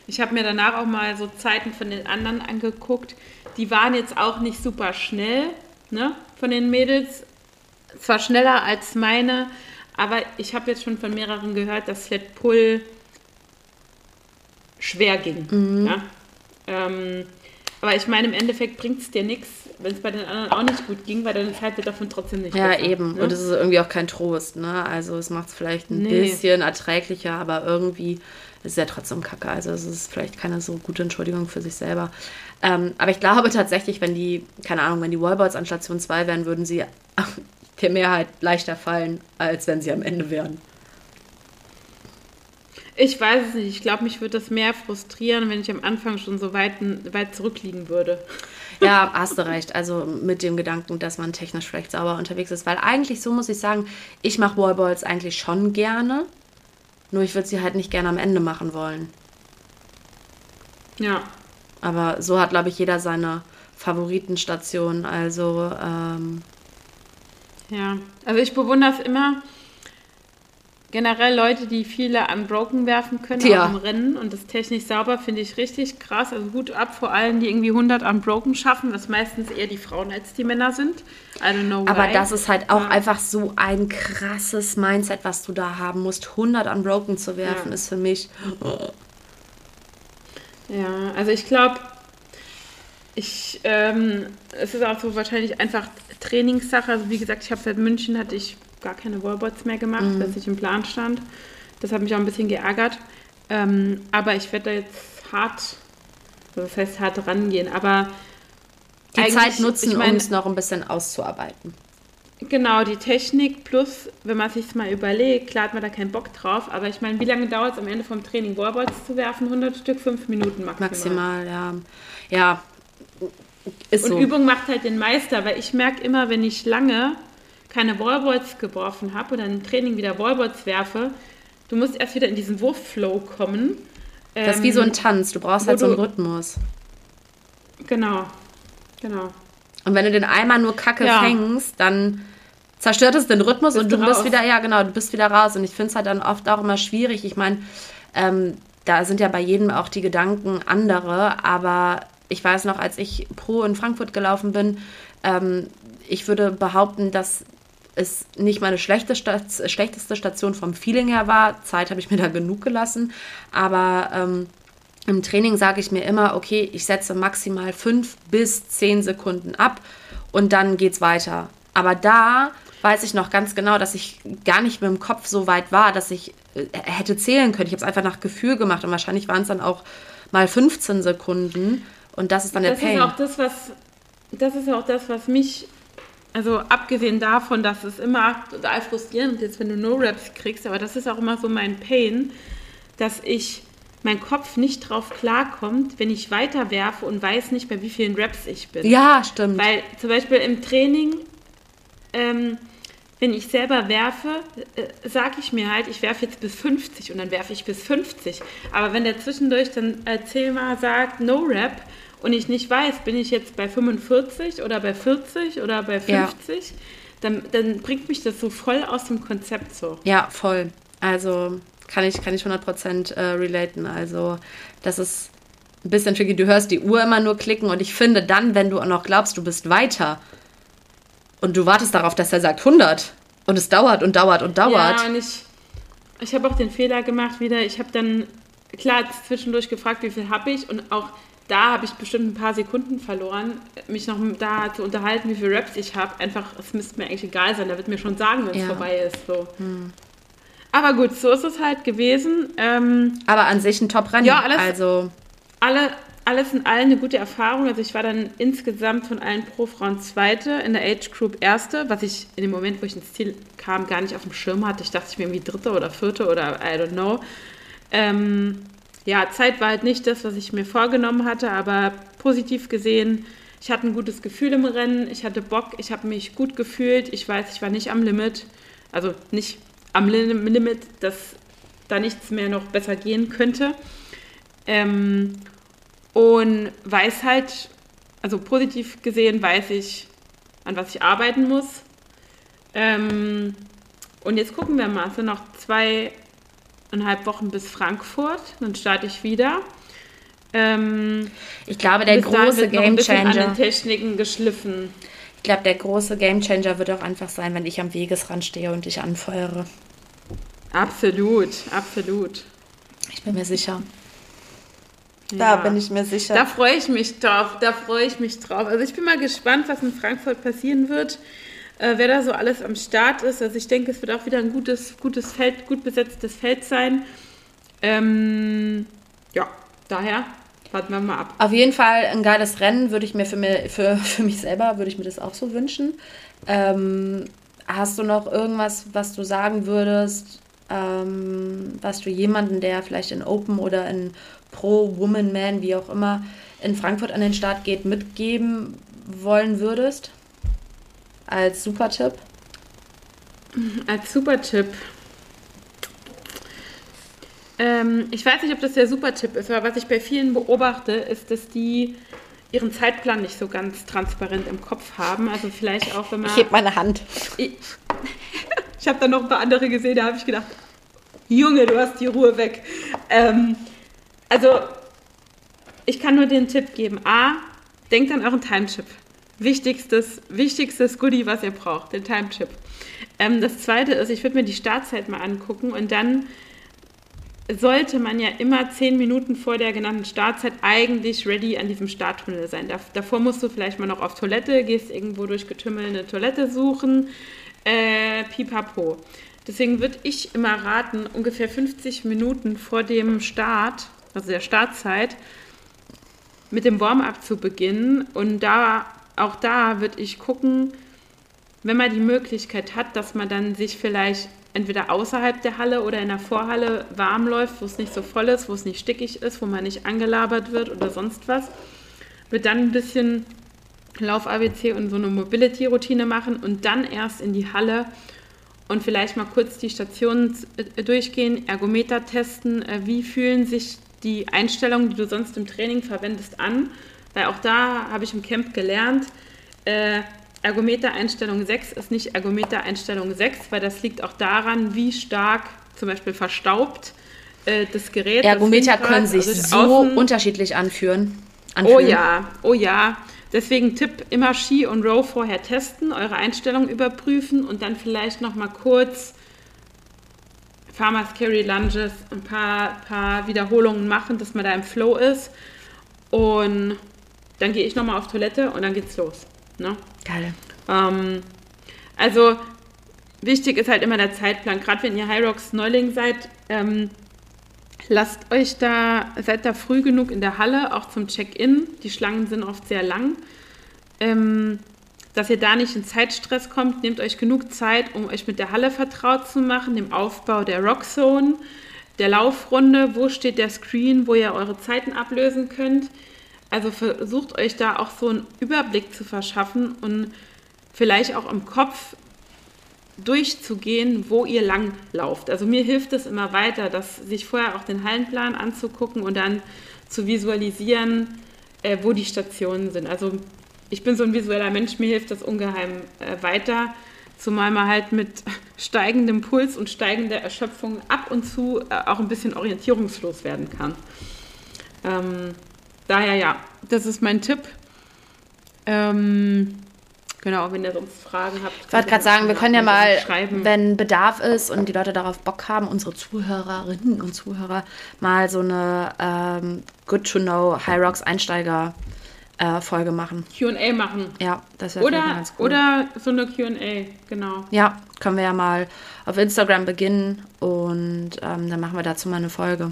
ich habe mir danach auch mal so Zeiten von den anderen angeguckt. Die waren jetzt auch nicht super schnell, ne, von den Mädels. Zwar schneller als meine, aber ich habe jetzt schon von mehreren gehört, dass Flat Pull schwer ging. Mhm. Ja? Ähm, aber ich meine, im Endeffekt bringt es dir nichts, wenn es bei den anderen auch nicht gut ging, weil deine Zeit wird davon trotzdem nicht Ja, besser, eben. Ne? Und es ist irgendwie auch kein Trost. Ne? Also es macht es vielleicht ein nee. bisschen erträglicher, aber irgendwie ist es ja trotzdem kacke. Also es ist vielleicht keine so gute Entschuldigung für sich selber. Ähm, aber ich glaube tatsächlich, wenn die, keine Ahnung, wenn die Wallboards an Station 2 wären, würden sie der Mehrheit leichter fallen, als wenn sie am Ende wären. Ich weiß es nicht. Ich glaube, mich würde das mehr frustrieren, wenn ich am Anfang schon so weit, weit zurückliegen würde. Ja, hast du recht. Also mit dem Gedanken, dass man technisch vielleicht sauber unterwegs ist. Weil eigentlich, so muss ich sagen, ich mache Wallballs eigentlich schon gerne. Nur ich würde sie halt nicht gerne am Ende machen wollen. Ja. Aber so hat, glaube ich, jeder seine Favoritenstation. Also, ähm, Ja, also ich bewundere es immer generell Leute, die viele Unbroken werfen können ja. auch im Rennen und das technisch sauber finde ich richtig krass. Also gut ab vor allem, die irgendwie 100 Unbroken schaffen, was meistens eher die Frauen als die Männer sind. I don't know Aber why. das ist halt auch ja. einfach so ein krasses Mindset, was du da haben musst. 100 Unbroken zu werfen ja. ist für mich. Ja, also ich glaube, ich, ähm, es ist auch so wahrscheinlich einfach Trainingssache. Also wie gesagt, ich habe seit München hatte ich gar keine Wallboards mehr gemacht, mhm. dass ich im Plan stand. Das hat mich auch ein bisschen geärgert. Ähm, aber ich werde da jetzt hart, also das heißt hart rangehen, aber die Zeit nutzen, ich mein, um es noch ein bisschen auszuarbeiten. Genau, die Technik plus, wenn man sich mal überlegt, klar hat man da keinen Bock drauf, aber ich meine, wie lange dauert es am Ende vom Training, Wallboards zu werfen? 100 Stück, 5 Minuten maximal. Maximal, ja. Ja, ist Und so. Übung macht halt den Meister, weil ich merke immer, wenn ich lange keine Wallballs geworfen habe oder im Training wieder Wallballs werfe, du musst erst wieder in diesen Wurfflow kommen. Das ist wie so ein ähm, Tanz, du brauchst halt so einen Rhythmus. Genau, genau. Und wenn du den einmal nur Kacke ja. fängst, dann zerstört es den Rhythmus bist und du, du bist wieder, ja genau, du bist wieder raus. Und ich finde es halt dann oft auch immer schwierig. Ich meine, ähm, da sind ja bei jedem auch die Gedanken andere, aber ich weiß noch, als ich pro in Frankfurt gelaufen bin, ähm, ich würde behaupten, dass es nicht meine schlechte Stat schlechteste Station vom Feeling her war. Zeit habe ich mir da genug gelassen, aber ähm, im Training sage ich mir immer, okay, ich setze maximal fünf bis zehn Sekunden ab und dann geht's weiter. Aber da weiß ich noch ganz genau, dass ich gar nicht mit dem Kopf so weit war, dass ich äh, hätte zählen können. Ich habe es einfach nach Gefühl gemacht und wahrscheinlich waren es dann auch mal 15 Sekunden und das ist dann das der Pain. Ist auch das, was, das ist auch das, was mich, also abgesehen davon, dass es immer total frustrierend ist, wenn du No-Raps kriegst, aber das ist auch immer so mein Pain, dass ich mein Kopf nicht drauf klarkommt, wenn ich weiter werfe und weiß nicht, bei wie vielen Raps ich bin. Ja, stimmt. Weil zum Beispiel im Training ähm, wenn ich selber werfe, äh, sage ich mir halt, ich werfe jetzt bis 50 und dann werfe ich bis 50. Aber wenn der zwischendurch dann erzähl mal sagt, no rap und ich nicht weiß, bin ich jetzt bei 45 oder bei 40 oder bei 50, ja. dann, dann bringt mich das so voll aus dem Konzept so. Ja, voll. Also kann ich, kann ich 100% äh, relaten. Also das ist ein bisschen tricky. Du hörst die Uhr immer nur klicken und ich finde dann, wenn du auch noch glaubst, du bist weiter, und du wartest darauf, dass er sagt 100 und es dauert und dauert und dauert. Ja, und ich, ich habe auch den Fehler gemacht wieder. Ich habe dann, klar, zwischendurch gefragt, wie viel habe ich und auch da habe ich bestimmt ein paar Sekunden verloren, mich noch da zu unterhalten, wie viele Raps ich habe. Einfach, es müsste mir eigentlich egal sein, da wird mir schon sagen, wenn es ja. vorbei ist. So. Hm. Aber gut, so ist es halt gewesen. Ähm, Aber an sich ein Top-Rennen. Ja, alles, also. alle, alles in allem eine gute Erfahrung. Also ich war dann insgesamt von allen Pro-Frauen Zweite, in der Age Group Erste, was ich in dem Moment, wo ich ins Ziel kam, gar nicht auf dem Schirm hatte. Ich dachte, ich bin irgendwie Dritte oder Vierte oder I don't know. Ähm, ja, Zeit war halt nicht das, was ich mir vorgenommen hatte, aber positiv gesehen, ich hatte ein gutes Gefühl im Rennen, ich hatte Bock, ich habe mich gut gefühlt, ich weiß, ich war nicht am Limit, also nicht am Limit, dass da nichts mehr noch besser gehen könnte. Ähm, und weiß halt, also positiv gesehen weiß ich, an was ich arbeiten muss. Ähm, und jetzt gucken wir mal, es sind noch zweieinhalb Wochen bis Frankfurt, dann starte ich wieder. Ähm, ich glaube, der große Gamechanger. An den Techniken geschliffen. Ich glaube, der große Gamechanger wird auch einfach sein, wenn ich am Wegesrand stehe und dich anfeuere. Absolut, absolut. Ich bin mir sicher. Da ja. bin ich mir sicher. Da freue ich mich drauf. Da freue ich mich drauf. Also ich bin mal gespannt, was in Frankfurt passieren wird. Äh, wer da so alles am Start ist. Also ich denke, es wird auch wieder ein gutes, gutes Feld, gut besetztes Feld sein. Ähm, ja, daher warten wir mal ab. Auf jeden Fall ein geiles Rennen würde ich mir für, mir, für, für mich selber, würde ich mir das auch so wünschen. Ähm, hast du noch irgendwas, was du sagen würdest, ähm, was du jemanden, der vielleicht in Open oder in Pro, Woman, Man, wie auch immer, in Frankfurt an den Start geht, mitgeben wollen würdest? Als Supertipp? Als Supertipp. Ähm, ich weiß nicht, ob das der Supertipp ist, aber was ich bei vielen beobachte, ist, dass die ihren Zeitplan nicht so ganz transparent im Kopf haben. Also vielleicht auch, wenn man... Ich heb meine Hand. Ich, ich habe da noch ein paar andere gesehen, da habe ich gedacht, Junge, du hast die Ruhe weg. Ähm, also, ich kann nur den Tipp geben. A, denkt an euren Time-Chip. Wichtigstes, wichtigstes Goodie, was ihr braucht, den Time-Chip. Ähm, das zweite ist, ich würde mir die Startzeit mal angucken und dann sollte man ja immer zehn Minuten vor der genannten Startzeit eigentlich ready an diesem Starttunnel sein. davor musst du vielleicht mal noch auf Toilette, gehst irgendwo durch Getümmel eine Toilette suchen, äh, pipapo. Deswegen würde ich immer raten, ungefähr 50 Minuten vor dem Start also der Startzeit, mit dem Warm-up zu beginnen. Und da, auch da würde ich gucken, wenn man die Möglichkeit hat, dass man dann sich vielleicht entweder außerhalb der Halle oder in der Vorhalle warm läuft, wo es nicht so voll ist, wo es nicht stickig ist, wo man nicht angelabert wird oder sonst was, wird dann ein bisschen Lauf-ABC und so eine Mobility-Routine machen und dann erst in die Halle und vielleicht mal kurz die Stationen äh, durchgehen, Ergometer testen, äh, wie fühlen sich die Einstellungen, die du sonst im Training verwendest, an. Weil auch da habe ich im Camp gelernt, äh, Ergometer-Einstellung 6 ist nicht Ergometer-Einstellung 6, weil das liegt auch daran, wie stark zum Beispiel verstaubt äh, das Gerät. Ergometer das können sich also so unterschiedlich anführen. Anfühlen. Oh ja, oh ja. Deswegen Tipp, immer Ski und Row vorher testen, eure Einstellung überprüfen und dann vielleicht nochmal kurz Farmers Carry Lunges, ein paar, paar Wiederholungen machen, dass man da im Flow ist. Und dann gehe ich nochmal auf Toilette und dann geht's los. Ne? Geil. Ähm, also wichtig ist halt immer der Zeitplan. Gerade wenn ihr High Rocks Neuling seid, ähm, Lasst euch da, seid da früh genug in der Halle, auch zum Check-in. Die Schlangen sind oft sehr lang. Ähm, dass ihr da nicht in Zeitstress kommt, nehmt euch genug Zeit, um euch mit der Halle vertraut zu machen, dem Aufbau der Rockzone, der Laufrunde, wo steht der Screen, wo ihr eure Zeiten ablösen könnt. Also versucht euch da auch so einen Überblick zu verschaffen und vielleicht auch im Kopf durchzugehen, wo ihr lang lauft. Also mir hilft es immer weiter, dass sich vorher auch den Hallenplan anzugucken und dann zu visualisieren, äh, wo die Stationen sind. Also ich bin so ein visueller Mensch, mir hilft das ungeheim äh, weiter, zumal man halt mit steigendem Puls und steigender Erschöpfung ab und zu äh, auch ein bisschen orientierungslos werden kann. Ähm, daher ja, das ist mein Tipp. Ähm, Genau, wenn ihr sonst Fragen habt. Ich wollte gerade sagen, wir können ja mal, schreiben. wenn Bedarf ist und die Leute darauf Bock haben, unsere Zuhörerinnen und Zuhörer mal so eine ähm, Good to Know High Rocks Einsteiger äh, Folge machen. QA machen. Ja, das wäre ganz cool. Oder so eine QA, genau. Ja, können wir ja mal auf Instagram beginnen und ähm, dann machen wir dazu mal eine Folge.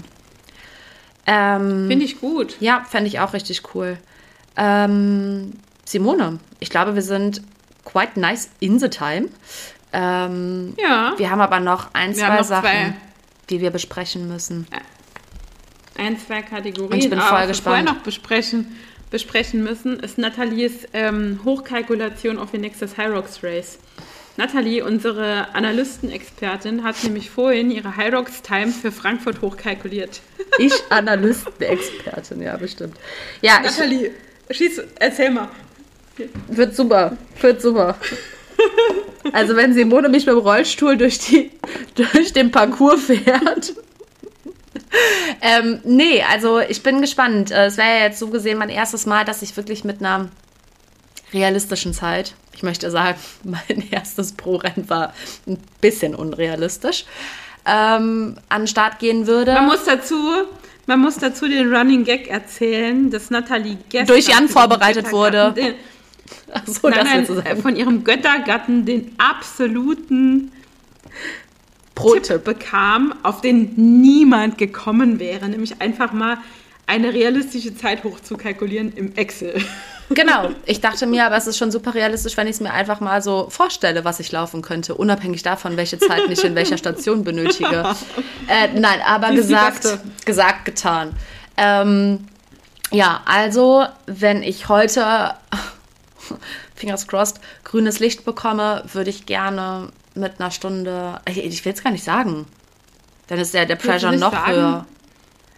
Ähm, Finde ich gut. Ja, fände ich auch richtig cool. Ähm, Simone, ich glaube, wir sind quite nice in the time. Ähm, ja. Wir haben aber noch ein, wir zwei Sachen, zwei. die wir besprechen müssen. Ein, zwei Kategorien. Und ich bin voll aber gespannt. Was wir noch besprechen, besprechen müssen, ist Nathalies ähm, Hochkalkulation auf ihr nächstes Hyrox Race. Nathalie, unsere Analystenexpertin, hat nämlich vorhin ihre Hyrox Time für Frankfurt hochkalkuliert. Ich Analystenexpertin, ja, bestimmt. Ja, Nathalie, ich, schieß, erzähl mal. Wird super. Wird super. Also wenn Simone mich mit dem Rollstuhl durch, die, durch den Parcours fährt. ähm, nee, also ich bin gespannt. Äh, es wäre ja jetzt so gesehen mein erstes Mal, dass ich wirklich mit einer realistischen Zeit, ich möchte sagen, mein erstes Pro-Rennen war ein bisschen unrealistisch, ähm, an den Start gehen würde. Man muss dazu, man muss dazu den Running Gag erzählen, dass Nathalie gestern durch Jan vorbereitet wurde. Den, so, nein, nein, von ihrem Göttergatten den absoluten Pro-Tipp. Bekam, auf den niemand gekommen wäre, nämlich einfach mal eine realistische Zeit hochzukalkulieren im Excel. Genau, ich dachte mir, aber es ist schon super realistisch, wenn ich es mir einfach mal so vorstelle, was ich laufen könnte, unabhängig davon, welche Zeit ich in welcher Station benötige. Äh, nein, aber gesagt, gesagt, getan. Ähm, ja, also, wenn ich heute fingers crossed, grünes Licht bekomme, würde ich gerne mit einer Stunde, ich will es gar nicht sagen, dann ist der, der Pressure noch sagen? höher.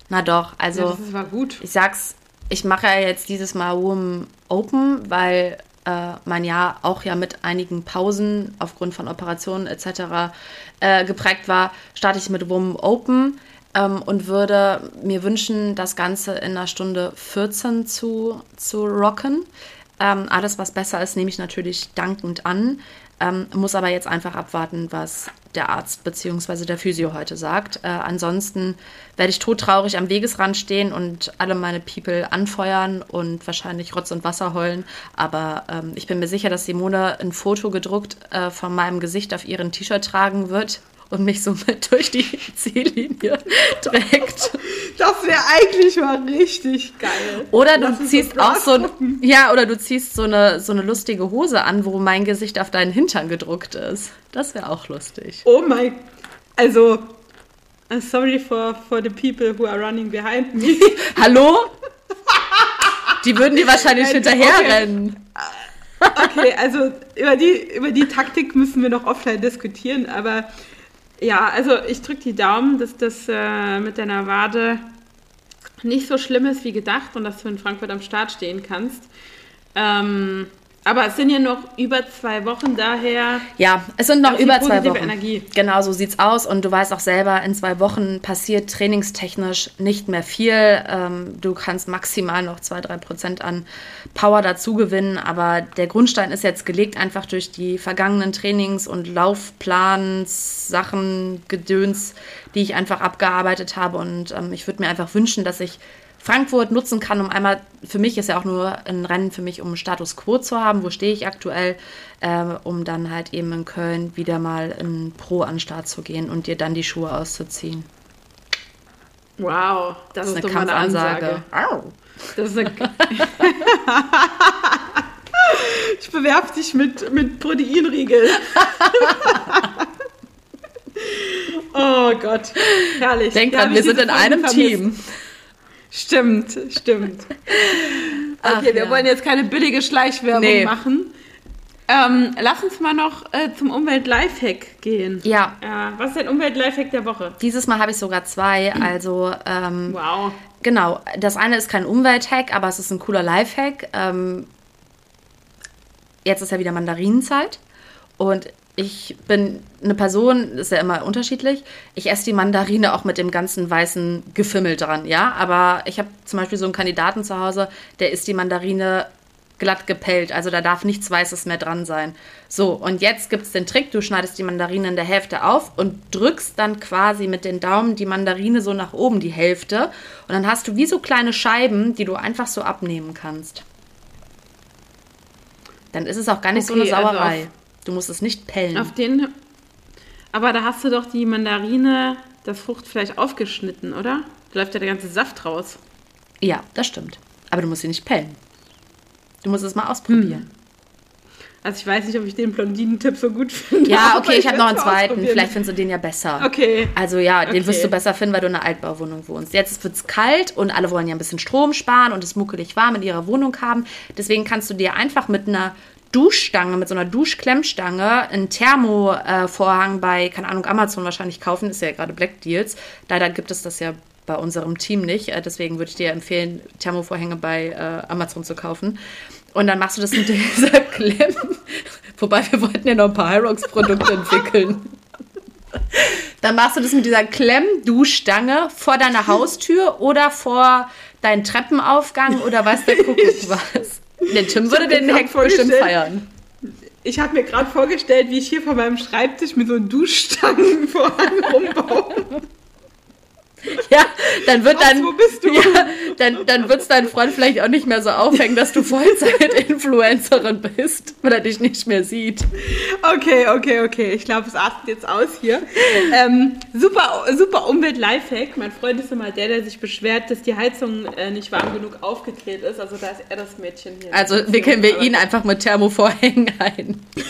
Na doch, also ja, das war gut. ich sag's, ich mache ja jetzt dieses Mal Room Open, weil äh, mein Jahr auch ja mit einigen Pausen aufgrund von Operationen etc. Äh, geprägt war, starte ich mit Room Open ähm, und würde mir wünschen, das Ganze in einer Stunde 14 zu, zu rocken. Ähm, alles, was besser ist, nehme ich natürlich dankend an. Ähm, muss aber jetzt einfach abwarten, was der Arzt bzw. der Physio heute sagt. Äh, ansonsten werde ich todtraurig am Wegesrand stehen und alle meine People anfeuern und wahrscheinlich Rotz und Wasser heulen. Aber ähm, ich bin mir sicher, dass Simone ein Foto gedruckt äh, von meinem Gesicht auf ihren T-Shirt tragen wird und mich so mit durch die Ziellinie trägt. Das wäre eigentlich mal richtig geil. Oder du Lass ziehst auch so ein, ja, oder du ziehst so eine, so eine lustige Hose an, wo mein Gesicht auf deinen Hintern gedruckt ist. Das wäre auch lustig. Oh mein, also, I'm sorry for, for the people who are running behind me. Hallo? Die würden dir wahrscheinlich hinterherrennen. Okay. okay, also über die, über die Taktik müssen wir noch offline diskutieren, aber ja, also ich drücke die Daumen, dass das äh, mit deiner Wade nicht so schlimm ist wie gedacht und dass du in Frankfurt am Start stehen kannst. Ähm, aber es sind ja noch über zwei Wochen daher. Ja, es sind noch über zwei Wochen. Energie. Genau, so sieht's aus. Und du weißt auch selber, in zwei Wochen passiert trainingstechnisch nicht mehr viel. Ähm, du kannst maximal noch zwei, drei Prozent an Power dazu gewinnen. Aber der Grundstein ist jetzt gelegt, einfach durch die vergangenen Trainings- und Laufplans, Sachen, Gedöns, die ich einfach abgearbeitet habe. Und ähm, ich würde mir einfach wünschen, dass ich Frankfurt nutzen kann, um einmal, für mich ist ja auch nur ein Rennen für mich, um Status Quo zu haben, wo stehe ich aktuell, äh, um dann halt eben in Köln wieder mal in Pro an den Start zu gehen und dir dann die Schuhe auszuziehen. Wow, das, das ist, eine Kampfansage. Das ist eine ich bewerfe dich mit, mit Proteinriegel. oh Gott, herrlich. Denk dran, wir sind in einem vermisst. Team. Stimmt, stimmt. Okay, Ach, wir ja. wollen jetzt keine billige Schleichwerbung nee. machen. Ähm, lass uns mal noch äh, zum Umwelt-Lifehack gehen. Ja. Äh, was ist dein Umwelt-Lifehack der Woche? Dieses Mal habe ich sogar zwei. Also, ähm, wow. Genau. Das eine ist kein Umwelt-Hack, aber es ist ein cooler Lifehack. Ähm, jetzt ist ja wieder Mandarinenzeit. Und ich bin eine Person, ist ja immer unterschiedlich. Ich esse die Mandarine auch mit dem ganzen weißen Gefimmel dran, ja. Aber ich habe zum Beispiel so einen Kandidaten zu Hause, der isst die Mandarine glatt gepellt. Also da darf nichts Weißes mehr dran sein. So, und jetzt gibt es den Trick, du schneidest die Mandarine in der Hälfte auf und drückst dann quasi mit den Daumen die Mandarine so nach oben, die Hälfte. Und dann hast du wie so kleine Scheiben, die du einfach so abnehmen kannst. Dann ist es auch gar nicht okay, so eine also Sauerei. Also Du musst es nicht pellen. Auf den. Aber da hast du doch die Mandarine, das Fruchtfleisch aufgeschnitten, oder? Da läuft ja der ganze Saft raus. Ja, das stimmt. Aber du musst sie nicht pellen. Du musst es mal ausprobieren. Hm. Also ich weiß nicht, ob ich den Blondinen-Tipp so gut finde. Ja, okay, ich, habe noch einen zweiten. Vielleicht findest du den ja besser. Okay. Also ja, den okay. wirst du besser finden, weil du in einer Altbauwohnung wohnst. Jetzt wird es kalt und alle wollen ja ein bisschen Strom sparen und es muckelig warm in ihrer Wohnung haben. Deswegen kannst du dir einfach mit einer Duschstange, mit so einer Duschklemmstange, einen Thermovorhang bei, keine Ahnung, Amazon wahrscheinlich kaufen, ist ja gerade Black Deals. Leider gibt es das ja bei unserem Team nicht. Äh, deswegen würde ich dir empfehlen, Thermovorhänge bei äh, Amazon zu kaufen. Und dann machst du das mit dieser Klemm. Wobei wir wollten ja noch ein paar Hyrox-Produkte entwickeln. Dann machst du das mit dieser Klemm-Duschstange vor deiner Haustür oder vor deinen Treppenaufgang oder was der Kuckuck was. Der Tim würde den Hack bestimmt feiern. Ich habe mir gerade vorgestellt, wie ich hier vor meinem Schreibtisch mit so einem Duschstangen voran rumbaue. Ja, dann wird dann. Wo bist du? Ja, dann, dann wird es dein Freund vielleicht auch nicht mehr so aufhängen, dass du Vollzeit-Influencerin bist, weil er dich nicht mehr sieht. Okay, okay, okay. Ich glaube, es artet jetzt aus hier. Ähm, super, super Umwelt-Lifehack. Mein Freund ist immer der, der sich beschwert, dass die Heizung äh, nicht warm genug aufgedreht ist. Also da ist er das Mädchen hier. Also wickeln wir ihn einfach mit Thermovorhängen ein.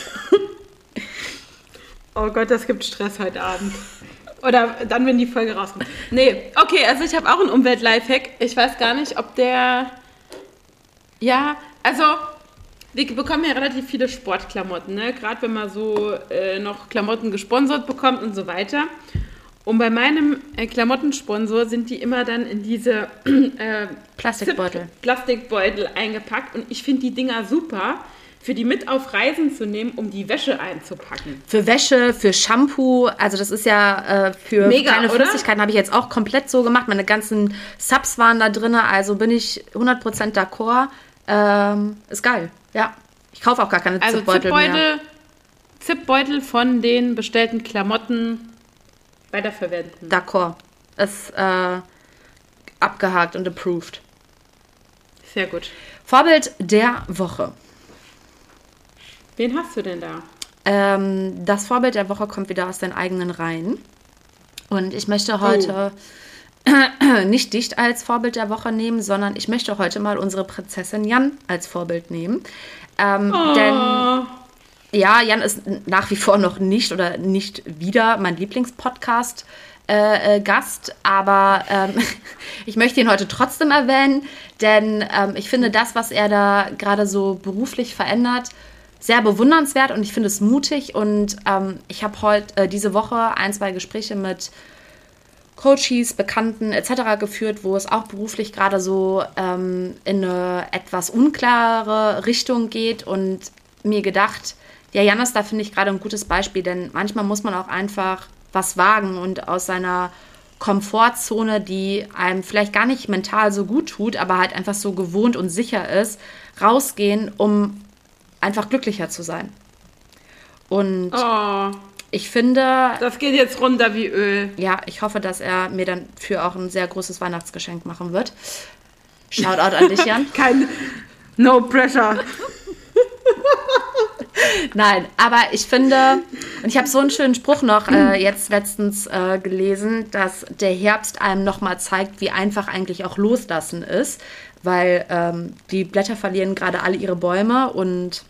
oh Gott, das gibt Stress heute Abend. Oder dann, wenn die Folge rauskommt. Nee, okay, also ich habe auch einen Umwelt-Lifehack. Ich weiß gar nicht, ob der. Ja, also wir bekommen ja relativ viele Sportklamotten, ne? Gerade wenn man so äh, noch Klamotten gesponsert bekommt und so weiter. Und bei meinem äh, Klamottensponsor sind die immer dann in diese äh, Plastikbeutel. Plastikbeutel eingepackt und ich finde die Dinger super für die mit auf Reisen zu nehmen, um die Wäsche einzupacken. Für Wäsche, für Shampoo, also das ist ja äh, für Mega, kleine Flüssigkeiten habe ich jetzt auch komplett so gemacht. Meine ganzen Subs waren da drin, also bin ich 100% d'accord. Ähm, ist geil, ja. Ich kaufe auch gar keine also Zipbeutel, Zipbeutel mehr. Zipbeutel von den bestellten Klamotten weiterverwenden. D'accord. Ist äh, abgehakt und approved. Sehr gut. Vorbild der Woche. Wen hast du denn da? Ähm, das Vorbild der Woche kommt wieder aus den eigenen Reihen. Und ich möchte heute oh. nicht dich als Vorbild der Woche nehmen, sondern ich möchte heute mal unsere Prinzessin Jan als Vorbild nehmen. Ähm, oh. Denn ja, Jan ist nach wie vor noch nicht oder nicht wieder mein Lieblingspodcast. Äh, äh, Gast, aber ähm, ich möchte ihn heute trotzdem erwähnen, denn ähm, ich finde das, was er da gerade so beruflich verändert, sehr bewundernswert und ich finde es mutig. Und ähm, ich habe heute äh, diese Woche ein, zwei Gespräche mit Coaches, Bekannten etc. geführt, wo es auch beruflich gerade so ähm, in eine etwas unklare Richtung geht und mir gedacht, ja, Janis, da finde ich gerade ein gutes Beispiel, denn manchmal muss man auch einfach was wagen und aus seiner Komfortzone, die einem vielleicht gar nicht mental so gut tut, aber halt einfach so gewohnt und sicher ist, rausgehen, um einfach glücklicher zu sein. Und oh, ich finde. Das geht jetzt runter wie Öl. Ja, ich hoffe, dass er mir dann für auch ein sehr großes Weihnachtsgeschenk machen wird. Shoutout an dich, Jan. Kein. No pressure. Nein, aber ich finde, und ich habe so einen schönen Spruch noch äh, jetzt letztens äh, gelesen, dass der Herbst einem nochmal zeigt, wie einfach eigentlich auch loslassen ist, weil ähm, die Blätter verlieren gerade alle ihre Bäume und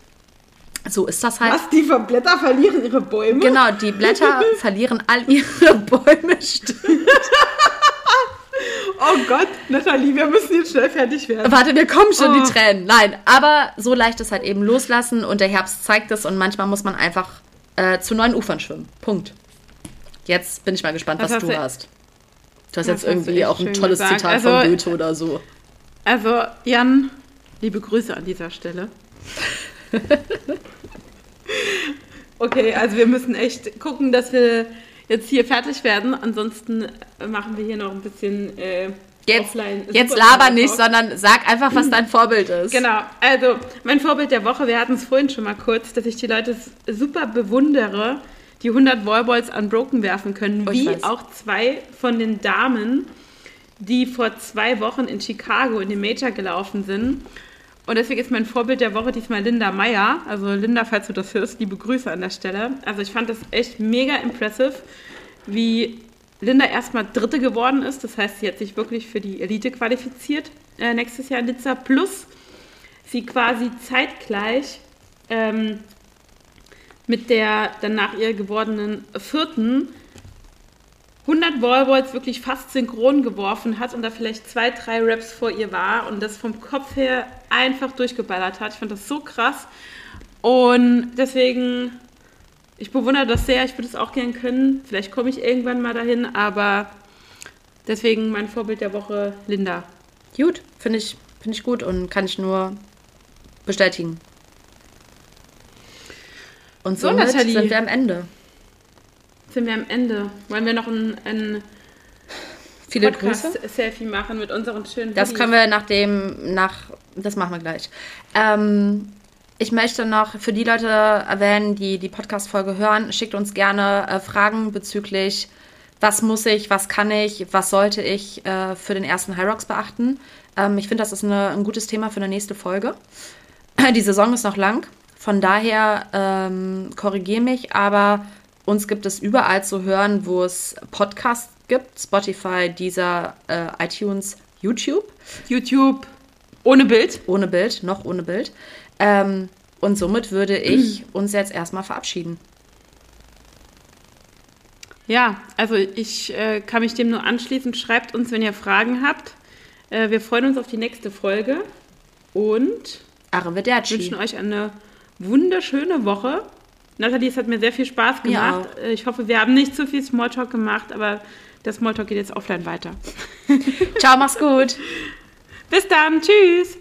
so ist das halt. Was? Die Blätter verlieren ihre Bäume? Genau, die Blätter verlieren all ihre Bäume. Oh Gott, Nathalie, wir müssen jetzt schnell fertig werden. Warte, mir kommen schon oh. die Tränen. Nein, aber so leicht ist halt eben loslassen und der Herbst zeigt es und manchmal muss man einfach äh, zu neuen Ufern schwimmen. Punkt. Jetzt bin ich mal gespannt, was, was du hast. Du hast jetzt irgendwie auch ein tolles gesagt. Zitat also, von Goethe oder so. Also, Jan, liebe Grüße an dieser Stelle. okay, also wir müssen echt gucken, dass wir jetzt hier fertig werden. Ansonsten machen wir hier noch ein bisschen äh, jetzt, offline. Jetzt laber nicht, sondern sag einfach, was dein Vorbild ist. Genau, also mein Vorbild der Woche, wir hatten es vorhin schon mal kurz, dass ich die Leute super bewundere, die 100 Wallballs unbroken werfen können, oh, wie auch zwei von den Damen, die vor zwei Wochen in Chicago in den Major gelaufen sind und deswegen ist mein Vorbild der Woche diesmal Linda Meyer. Also Linda, falls du das hörst, liebe Grüße an der Stelle. Also ich fand das echt mega impressive, wie Linda erstmal Dritte geworden ist. Das heißt, sie hat sich wirklich für die Elite qualifiziert äh, nächstes Jahr in Nizza. Plus sie quasi zeitgleich ähm, mit der dann nach ihr gewordenen Vierten 100 Wallballs wirklich fast synchron geworfen hat und da vielleicht zwei, drei Raps vor ihr war und das vom Kopf her einfach durchgeballert hat. Ich fand das so krass. Und deswegen, ich bewundere das sehr. Ich würde es auch gern können. Vielleicht komme ich irgendwann mal dahin, aber deswegen mein Vorbild der Woche, Linda. Gut, finde ich, find ich gut und kann ich nur bestätigen. Und so, somit sind wir am Ende sind wir am Ende. Wollen wir noch ein, ein Viele Grüße. Selfie machen mit unseren schönen Das Hoodies. können wir nach dem, nach, das machen wir gleich. Ähm, ich möchte noch für die Leute erwähnen, die die Podcast-Folge hören, schickt uns gerne äh, Fragen bezüglich, was muss ich, was kann ich, was sollte ich äh, für den ersten High Rocks beachten. Ähm, ich finde, das ist eine, ein gutes Thema für eine nächste Folge. Die Saison ist noch lang, von daher ähm, korrigiere mich, aber uns gibt es überall zu hören, wo es Podcasts gibt. Spotify, dieser äh, iTunes, YouTube. YouTube ohne Bild. Ohne Bild, noch ohne Bild. Ähm, und somit würde ich uns jetzt erstmal verabschieden. Ja, also ich äh, kann mich dem nur anschließen. Schreibt uns, wenn ihr Fragen habt. Äh, wir freuen uns auf die nächste Folge und wünschen euch eine wunderschöne Woche. Nathalie, es hat mir sehr viel Spaß gemacht. Ja. Ich hoffe, wir haben nicht zu viel Smalltalk gemacht, aber der Smalltalk geht jetzt offline weiter. Ciao, mach's gut. Bis dann. Tschüss.